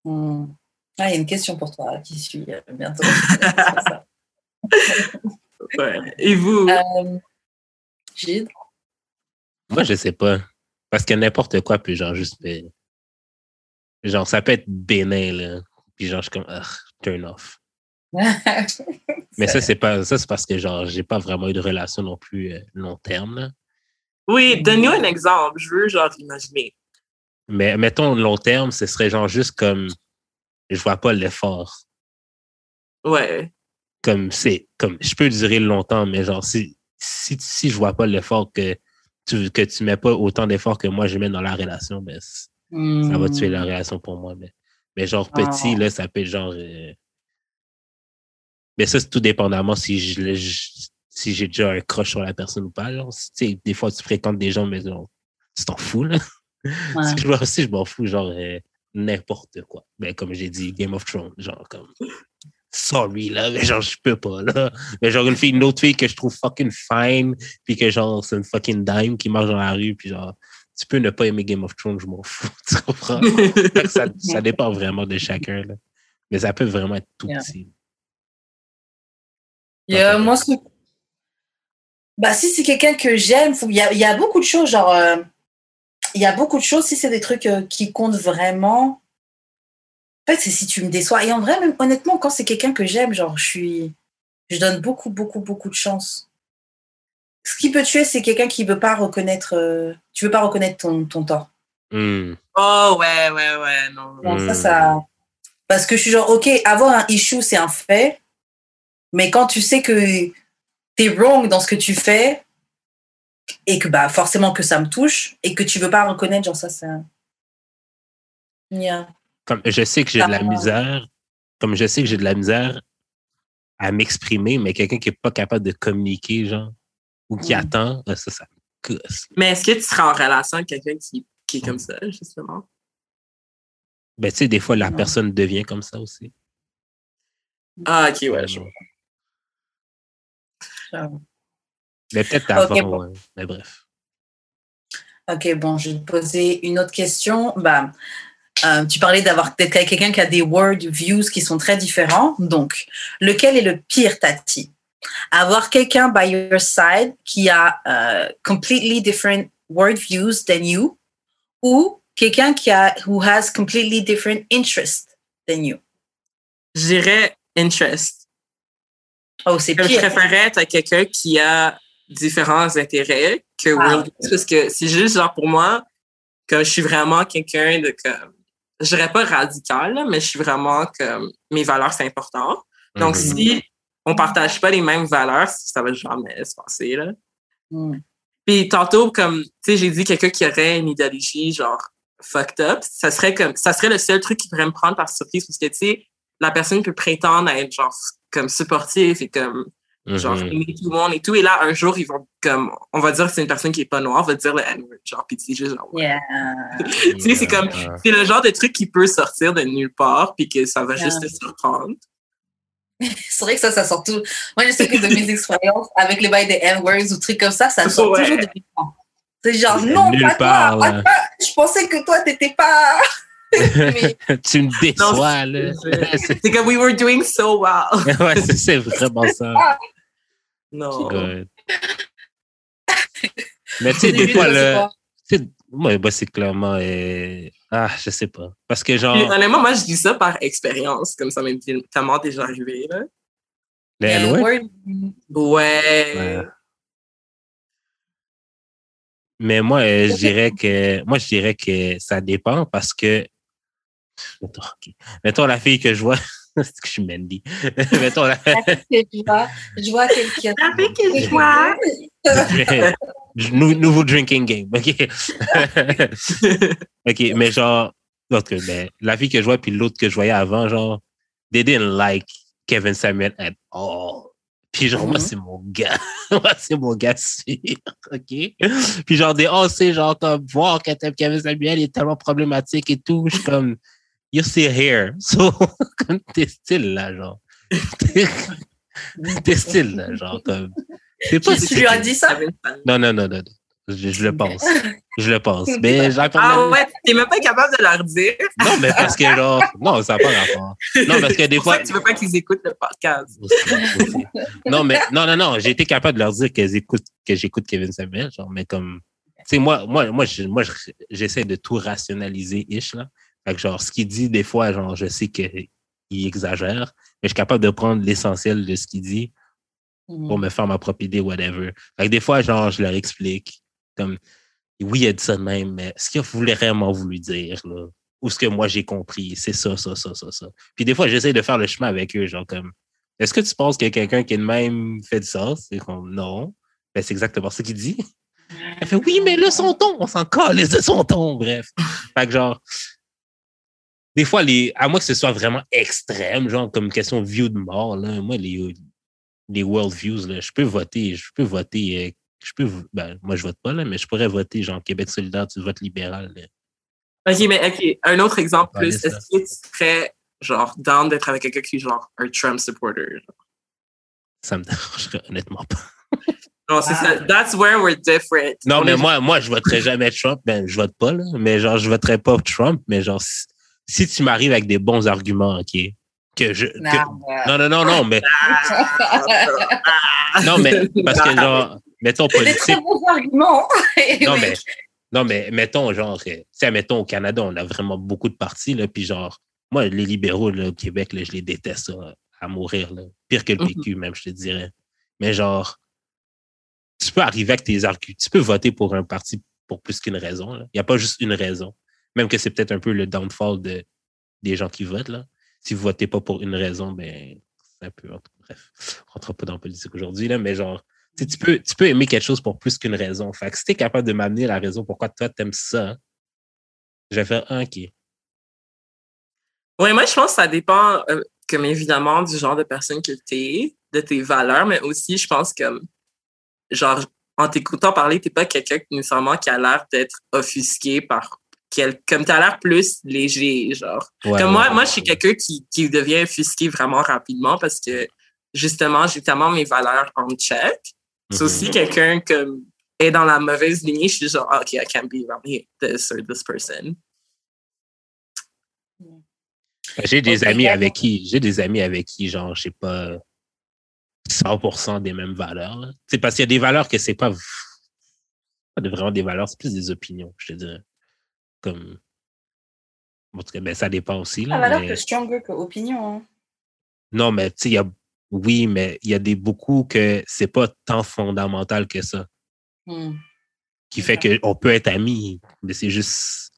Mm. Ah, il y a une question pour toi qui suit euh, bientôt. ouais. Et vous? Euh, Gide? Moi, je sais pas. Parce que n'importe quoi peut genre juste. Genre, ça peut être bénin, là. Puis genre, je suis comme, turn off. Mais ça, c'est pas ça, c'est parce que genre j'ai pas vraiment eu de relation non plus euh, long terme. Oui, donne-nous un exemple. Je veux genre imaginer. Mais mettons long terme, ce serait genre juste comme je vois pas l'effort. Ouais. Comme c'est comme je peux durer longtemps, mais genre si si, si je vois pas l'effort que tu que tu mets pas autant d'efforts que moi je mets dans la relation, ben ça va tuer la hmm. relation pour moi. Mais, mais genre petit, ah. là, ça peut être genre euh, mais ça, c'est tout dépendamment si je, si j'ai déjà un crush sur la personne ou pas. Genre, des fois, tu fréquentes des gens, mais genre, tu t'en fous, là. si je, m'en fous, genre, euh, n'importe quoi. Ben, comme j'ai dit, Game of Thrones, genre, comme, sorry, là, mais genre, je peux pas, là. Mais genre, une fille, une autre fille que je trouve fucking fine, puis que genre, c'est une fucking dime qui marche dans la rue, puis genre, tu peux ne pas aimer Game of Thrones, je m'en fous, tu comprends? ça, ça dépend vraiment de chacun, là. Mais ça peut vraiment être tout petit. Yeah, moi, Bah, si c'est quelqu'un que j'aime, il y a, y a, beaucoup de choses, genre, euh, il y a beaucoup de choses, si c'est des trucs euh, qui comptent vraiment. En fait, c'est si tu me déçois. Et en vrai, même honnêtement, quand c'est quelqu'un que j'aime, genre, je suis. Je donne beaucoup, beaucoup, beaucoup de chance. Ce qui peut tuer, c'est quelqu'un qui veut pas reconnaître. Euh, tu veux pas reconnaître ton, ton tort. Hmm. Oh, ouais, ouais, ouais, non. non ça, ça. Parce que je suis genre, OK, avoir un issue, c'est un fait. Mais quand tu sais que t'es wrong dans ce que tu fais et que bah forcément que ça me touche et que tu veux pas reconnaître genre ça c'est yeah. Comme je sais que j'ai de la misère comme je sais que j'ai de la misère à m'exprimer mais quelqu'un qui est pas capable de communiquer genre ou qui mm. attend ça ça me gosse. mais est-ce que tu seras en relation avec quelqu'un qui, qui est comme ça justement? Ben tu sais des fois la non. personne devient comme ça aussi ah ok ouais je vois mais peut-être avant, okay, bon. ouais. mais bref. Ok, bon, je vais te poser une autre question. Bah, euh, tu parlais d'avoir peut-être quelqu'un qui a des word views qui sont très différents. Donc, lequel est le pire, Tati? Avoir quelqu'un by your side qui a uh, completely different word views than you, ou quelqu'un qui a who has completely different interests than you? Je dirais interest. Oh, c'est pire. Je préférerais être quelqu'un qui a différents intérêts que ah. World parce que c'est juste genre pour moi que je suis vraiment quelqu'un de comme je dirais pas radical là, mais je suis vraiment comme mes valeurs c'est important. Donc mm -hmm. si on partage pas les mêmes valeurs, ça va jamais se passer là. Mm. Puis tantôt comme tu sais j'ai dit quelqu'un qui aurait une idéologie genre fucked up, ça serait comme ça serait le seul truc qui pourrait me prendre par surprise parce que tu sais la personne peut prétendre être genre comme supportive et comme genre Mhm. aimer tout le monde et tout et là un jour ils vont comme on va dire que c'est une personne qui est pas noire on va dire le N-word genre puis c'est juste genre Yeah. tu sais c'est comme c'est le genre de truc qui peut sortir de nulle part puis que ça va Yeah. juste te surprendre C'est vrai que ça, ça sort tout. Moi, je sais que de mes expériences avec les bails des N-words ou trucs comme ça, ça sort Ouais. toujours de nulle part. C'est genre, non, nulle pas part, toi. Je pensais que toi, t'étais pas. Mais- tu me déçois, là. c'est- comme we were doing so well ouais, c'est- c'est vraiment ça. Non Good. Mais tu sais, des fois, sais, moi, bah, c'est clairement. euh, Ah, je sais pas. Parce que, Puis, genre, honnêtement moi je dis ça par expérience comme ça m'est tellement déjà arrivé là le N-word, ouais, Ouais. Mais moi, euh, je dirais que moi, je dirais que ça dépend parce que mettons, ok. Mettons la fille que je vois, c'est que je suis Mandy. mettons la je vois, je vois quelqu'un. Avec que je vois. Nou- nouveau drinking game. OK. OK, mais genre ben, la fille que je vois puis l'autre que je voyais avant, genre, they didn't like Kevin Samuel at all. Puis genre, moi, Mhm. c'est mon gars. moi, c'est mon gars sûr. OK? Puis genre, des oh, c'est genre comme voir que Kevin Samuel il est tellement problématique et tout. Je suis comme You're still here. So, comme t'es still là, genre. t'es still là, genre comme. C'est pas Tu lui as dit ça? Non, non, non, non. non. Je, je le pense. Je le pense. Mais j'ai Ah ouais, t'es même pas capable de leur dire. Non, mais parce que genre. Non, ça n'a pas rapport. Non, parce que des fois. tu veux pas qu'ils écoutent le podcast. Aussi, aussi. Non, mais non, non, non. J'ai été capable de leur dire qu'elles écoutent, que j'écoute Kevin Samuel, genre, mais comme. Tu sais, moi, moi, moi, je- moi, je- j'essaie de tout rationaliser, ish, là. Fait que, genre, ce qu'il dit, des fois, genre, je sais qu'il exagère, mais je suis capable de prendre l'essentiel de ce qu'il dit pour me faire ma propre idée, whatever. Fait que des fois, genre, je leur explique, comme, oui, il a dit ça de même, mais ce qu'il voulu vraiment voulu dire, là, ou ce que moi j'ai compris, c'est ça, ça, ça, ça, ça. Puis des fois, j'essaie de faire le chemin avec eux, genre, comme, est-ce que tu penses que quelqu'un qui est de même fait du sens? C'est comme, non. Ben, c'est exactement ce qu'il dit. Elle fait, oui, mais là, son ton, on s'en calisse de son ton, bref. Fait que, genre, des fois, les, à moins que ce soit vraiment extrême, genre, comme question view de mort, là, moi, les, les world views, là, je peux voter, je peux voter, euh, je peux, ben, moi, je vote pas, là, mais je pourrais voter, genre, Québec solidaire, tu votes libéral. là. OK, mais OK, un autre exemple plus. Est-ce que tu serais, genre, down d'être avec quelqu'un qui est, genre, un Trump supporter? genre? Ça me dérangerait honnêtement pas. Non, c'est Ah. ça. That's where we're different. Non, On mais moi, moi, je voterais jamais Trump. Ben, je vote pas, là. Mais genre, je voterais pas Trump, mais genre, si, si tu m'arrives avec des bons arguments, OK, que je, que- Non, non, non, non, mais, non, mais, parce que genre, mettons politique. des très bons arguments. non, mais, non, mais mettons, genre, tu sais, mettons, au Canada, on a vraiment beaucoup de partis, là, puis genre, moi, les libéraux, là, au Québec, là, je les déteste à mourir, là. Pire que le mhm. PQ, même, je te dirais. Mais genre, tu peux arriver avec tes arguments. Tu peux voter pour un parti pour plus qu'une raison. Il n'y a pas juste une raison. Même que c'est peut-être un peu le downfall de, des gens qui votent. Là. Si vous ne votez pas pour une raison, ben, c'est un peu. Bref, on rentre pas dans la politique aujourd'hui, mais genre, tu peux, tu peux aimer quelque chose pour plus qu'une raison. Fait que si tu es capable de m'amener la raison pourquoi toi, tu aimes ça, je vais faire un qui. Oui, moi, je pense que ça dépend, euh, comme évidemment, du genre de personne que tu es, de tes valeurs, mais aussi, je pense que genre, en t'écoutant parler, t'es pas quelqu'un nécessairement qui a l'air d'être offusqué par quel, comme t'as l'air plus léger, genre. comme moi, moi, je suis quelqu'un qui, qui devient offusqué vraiment rapidement parce que, justement, j'ai tellement mes valeurs en check. C'est aussi mm-hmm. quelqu'un qui est dans la mauvaise lignée, je suis genre, OK, I can't be around this or this person. J'ai des amis avec qui, j'ai des amis avec qui, genre, je sais pas, 100% des mêmes valeurs. C'est parce qu'il y a des valeurs que c'est pas, pas vraiment des valeurs, c'est plus des opinions, je te dirais. Comme. En tout cas, ben, ça dépend aussi. Là, la valeur mais... stronger que opinion. Hein. Non, mais tu sais, il y a. Oui, mais il y a des beaucoup que c'est pas tant fondamental que ça. Hmm. Qui fait qu'on peut être amis, mais c'est juste.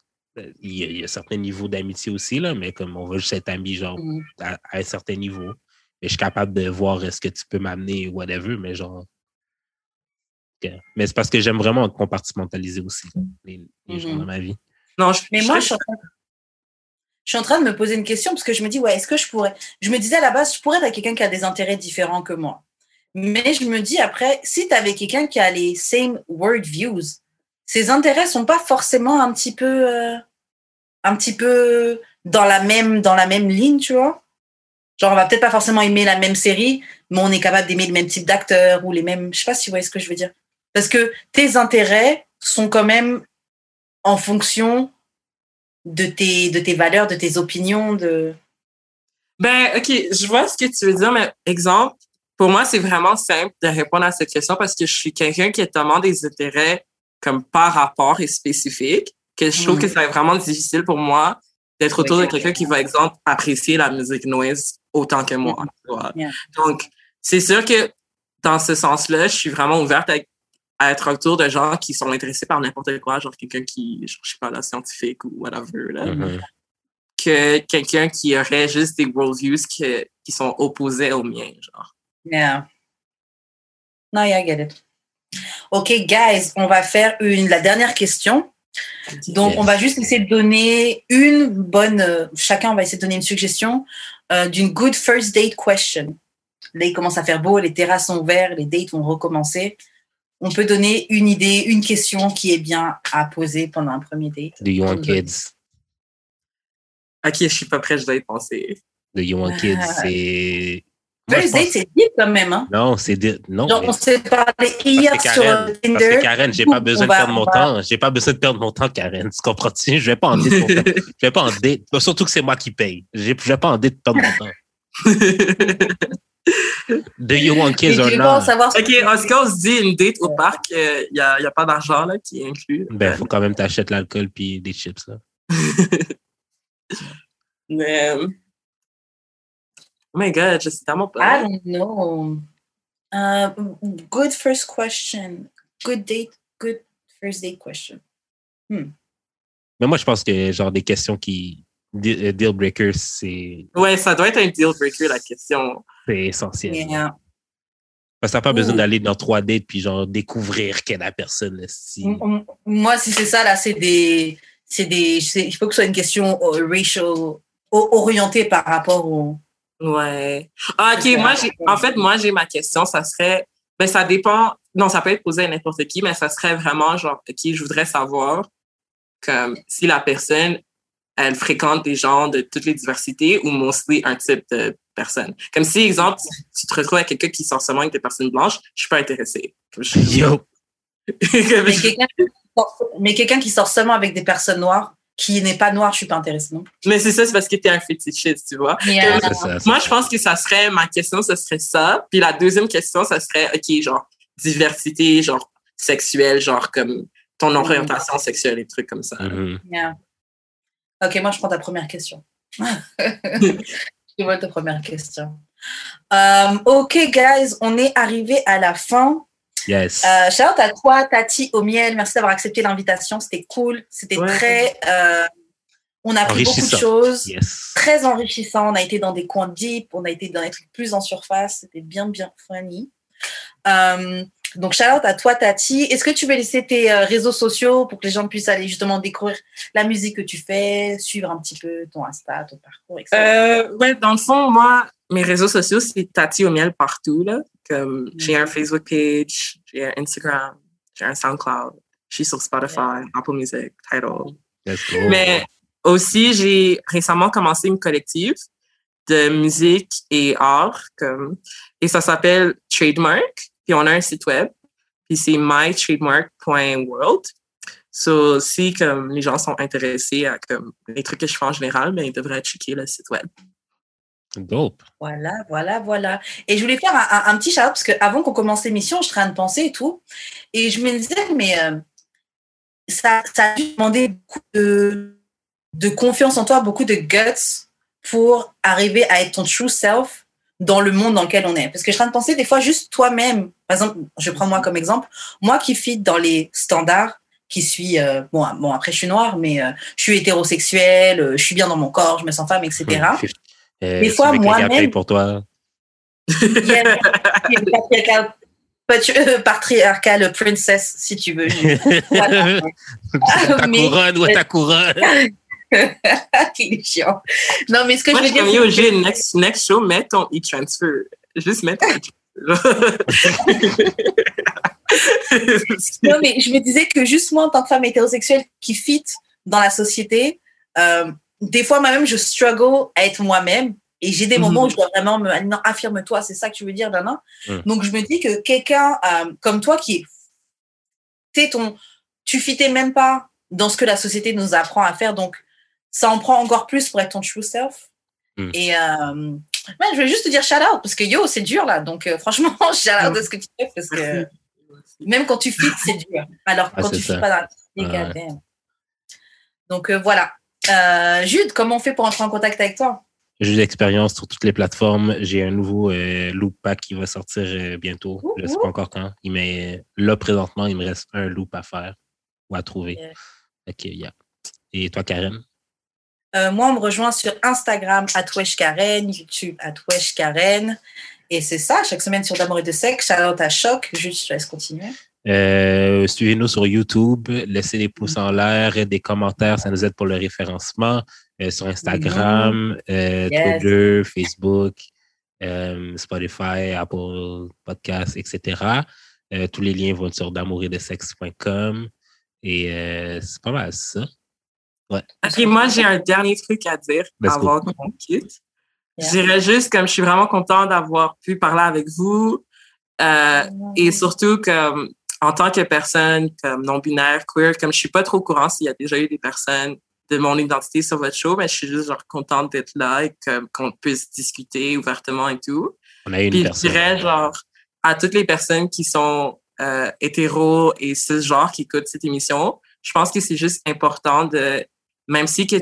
Il y, a, certains niveaux d'amitié aussi, là, mais comme on va juste être amis, genre, hmm. à, à, un certain niveau je suis capable de voir est-ce que tu peux m'amener, whatever, mais genre. Mais c'est parce que j'aime vraiment compartimentaliser aussi les, gens mm-hmm. dans ma vie. Non, mais moi, je suis, je suis, en train de me poser une question parce que je me dis, ouais, est-ce que je pourrais. Je me disais à la base, je pourrais être avec quelqu'un qui a des intérêts différents que moi. Mais je me dis après, si tu avais quelqu'un qui a les same word views, ses intérêts sont pas forcément un petit peu, euh, un petit peu dans la même, dans la même ligne, tu vois. Genre, on va peut-être pas forcément aimer la même série, mais on est capable d'aimer le même type d'acteur ou les mêmes. Je sais pas si vous voyez ce que je veux dire. Parce que tes intérêts sont quand même en fonction de tes, de tes valeurs, de tes opinions, de. Ben, OK, je vois ce que tu veux dire, mais exemple, pour moi, c'est vraiment simple de répondre à cette question parce que je suis quelqu'un qui a tellement des intérêts comme par rapport et spécifiques que je trouve mm. que c'est vraiment difficile pour moi d'être autour de quelqu'un qui va, exemple, apprécier la musique noise autant que moi. Mm-hmm. Donc, c'est sûr que dans ce sens-là, je suis vraiment ouverte à, être autour de gens qui sont intéressés par n'importe quoi, genre quelqu'un qui, je sais pas, la scientifique ou whatever, là. Mm-hmm. Que quelqu'un qui aurait juste des worldviews qui, qui sont opposés aux miens, genre. Yeah. No, yeah, I get it. OK, guys, on va faire une, la dernière question. Donc, on va juste essayer de donner une bonne. Euh, chacun, va essayer de donner une suggestion euh, d'une good first date question. Là, il commence à faire beau, les terrasses sont ouvertes, les dates vont recommencer. On peut donner une idée, une question qui est bien à poser pendant un premier date. Do you want kids? Ok, je suis pas prêt, je dois y penser. Do you want kids? C'est First date, c'est deep quand même. Hein? Non, c'est deep. Non. Donc, on s'est parlé hier sur Tinder. Parce que Karen, j'ai pas besoin de perdre mon temps. J'ai pas besoin de perdre mon temps, Karen. Tu comprends-tu? Je vais pas en date. je vais pas en date. Surtout que c'est moi qui paye. Je vais pas en date perdre mon temps. Do you want kids or not? Savoir ok, Oscar se dit une date au parc, il euh, n'y a, y a, pas d'argent là qui est inclus. Ben, faut quand même t'achètes l'alcool puis des chips là. Mais Oh my God, je sais tellement pas. I don't know. Uh, good first question. Good date, good first date question. Hmm. Mais moi, je pense que genre des questions qui. Euh, deal breaker, c'est. Ouais, ça doit être un deal breaker, la question. C'est essentiel. Parce que t'as pas besoin d'aller dans trois dates puis genre découvrir quelle est la personne. Si... Moi, si c'est ça, là, c'est des. C'est des. Il faut que ce soit une question euh, racial, orientée par rapport au Ouais. Ah, OK, moi, j'ai, en fait, moi, j'ai ma question, ça serait, ben, ça dépend, non, ça peut être posé à n'importe qui, mais ça serait vraiment genre, OK, je voudrais savoir, comme, si la personne, elle fréquente des gens de toutes les diversités ou mostly un type de personne. Comme si, exemple, tu, te retrouves avec quelqu'un qui sort seulement avec des personnes blanches, je suis pas intéressée. Yo! mais quelqu'un qui sort seulement avec des personnes noires, qui n'est pas noir, je suis pas intéressée, non? Mais c'est ça, c'est parce que tu es un fétichiste, tu vois. moi, je pense que ça serait, ma question, ce serait ça. Puis la deuxième question, ça serait, OK, genre, diversité, genre sexuelle, genre comme ton orientation sexuelle et trucs comme ça. Mhm. Ok, moi, je prends ta première question. vois ta première question. Euh, ok, guys, on est arrivé à la fin. Yes. Euh, shout out à toi, Tati au miel. Merci d'avoir accepté l'invitation. C'était cool. C'était très. Euh, on a appris beaucoup de choses. Yes. Très enrichissant. On a été dans des coins deep. On a été dans des trucs plus en surface. C'était bien, bien funny. Euh, donc, shout out à toi, Tati. Est-ce que tu veux laisser tes euh, réseaux sociaux pour que les gens puissent aller justement découvrir la musique que tu fais, suivre un petit peu ton Insta, ton parcours, etc. Euh, ouais, dans le fond, moi, mes réseaux sociaux, c'est Tati au miel partout. Là. Comme, J'ai un Facebook page, j'ai un Instagram, j'ai un SoundCloud. Je suis sur Spotify, Apple Music, Tidal. Mais aussi, j'ai récemment commencé une collective de musique et art, comme, et ça s'appelle Trademark. Puis on a un site web, puis c'est mytrademark.world. So, si comme les gens sont intéressés à comme les trucs que je fais en général, ben, ils devraient checker le site web. Dope. Voilà, voilà, voilà. Et je voulais faire un, un- un petit shout parce qu'avant qu'on commence l'émission, je suis en train de penser et tout. Et je me disais, mais euh, ça, ça a dû demander beaucoup de, de confiance en toi, beaucoup de guts pour arriver à être ton true self dans le monde dans lequel on est. Parce que je suis en train de penser, des fois, juste toi-même. Par exemple, je prends moi comme exemple. Moi qui fit dans les standards, qui suis, euh, bon, bon, après, je suis noire, mais euh, je suis hétérosexuelle, euh, je suis bien dans mon corps, je me sens femme, etc. Euh, Des tu fois, moi-même- pour toi. Yeah, patriarcal, patri- euh, patriarcal princess, si tu veux. Voilà. ta couronne, ouais, ta couronne. Il est chiant. Non, mais ce que Moi, je je veux suis dire, yo, que- j'ai next, next show, mets ton e-transfer. Juste mets ton e-transfer. non, mais je me disais que juste moi, en tant que femme hétérosexuelle qui fit dans la société, euh, des fois, moi-même, je struggle à être moi-même. Et j'ai des Mhm. moments où je dois vraiment me non, affirme-toi, c'est ça que tu veux dire, Dana. Mhm. Donc, je me dis que quelqu'un euh, comme toi qui est. ton, tu fitais même pas dans ce que la société nous apprend à faire. Donc, ça en prend encore plus pour être ton true self. Mhm. Et euh, je voulais juste te dire shout out parce que yo, c'est dur là. Donc, euh, franchement, shout out de ce que tu fais parce que. Même quand tu fites, c'est dur. Alors Ah, quand tu fites pas dans la goddamn. Donc euh, voilà. Euh, Jude, comment on fait pour entrer en contact avec toi? J'ai eu l'expérience sur toutes les plateformes. J'ai un nouveau euh, loop pack qui va sortir euh, bientôt. Je ne sais pas encore quand. Mais là, présentement, il me reste un loop à faire ou à trouver. Yeah. Ok, yeah. Et toi, Karen? Euh, Moi, on me rejoint sur Instagram, Karen, YouTube, Karen. Et c'est ça, chaque semaine sur D'amour et de sexe. Shout out à Choc. Jude, je te laisse continuer. Euh, Suivez-nous sur YouTube, laissez des pouces en l'air, des commentaires, ça nous aide pour le référencement. Euh, sur Instagram, euh, Yes. Twitter, Facebook, Spotify, Apple Podcasts, etc. Tous les liens vont être sur d'amouridesexe.com. Et euh, c'est pas mal ça. Ok, moi, j'ai un dernier truc à dire Let's avant qu'on quitte. Yeah. Je dirais juste comme je suis vraiment contente d'avoir pu parler avec vous euh, et surtout comme en tant que personne comme non-binaire, queer, comme je suis pas trop au courant s'il y a déjà eu des personnes de mon identité sur votre show, mais je suis juste genre contente d'être là et qu'on puisse discuter ouvertement et tout. On a une Puis je dirais genre à toutes les personnes qui sont euh, hétéros et cisgenres qui écoutent cette émission, je pense que c'est juste important de, même si que,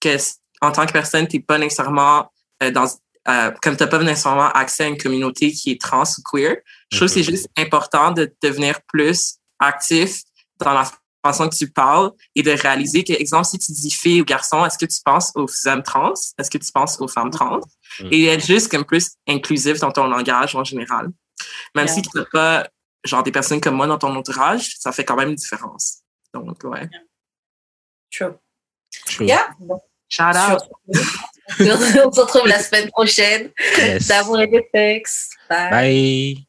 que en tant que personne, t'es pas nécessairement euh, dans euh, comme t'as pas nécessairement accès à une communauté qui est trans ou queer, je trouve que c'est juste important de devenir plus actif dans la façon que tu parles et de réaliser que, exemple, si tu dis fille ou garçon, est-ce que tu penses aux hommes trans? Est-ce que tu penses aux femmes trans? Mhm. Et être juste comme plus inclusif dans ton langage en général. Même Yeah. si tu n'as pas genre des personnes comme moi dans ton entourage, ça fait quand même une différence. Donc, ouais. True. True. Yeah. Shout out! on se retrouve la semaine prochaine. Yes. D'amour et de sexe. Bye. Bye.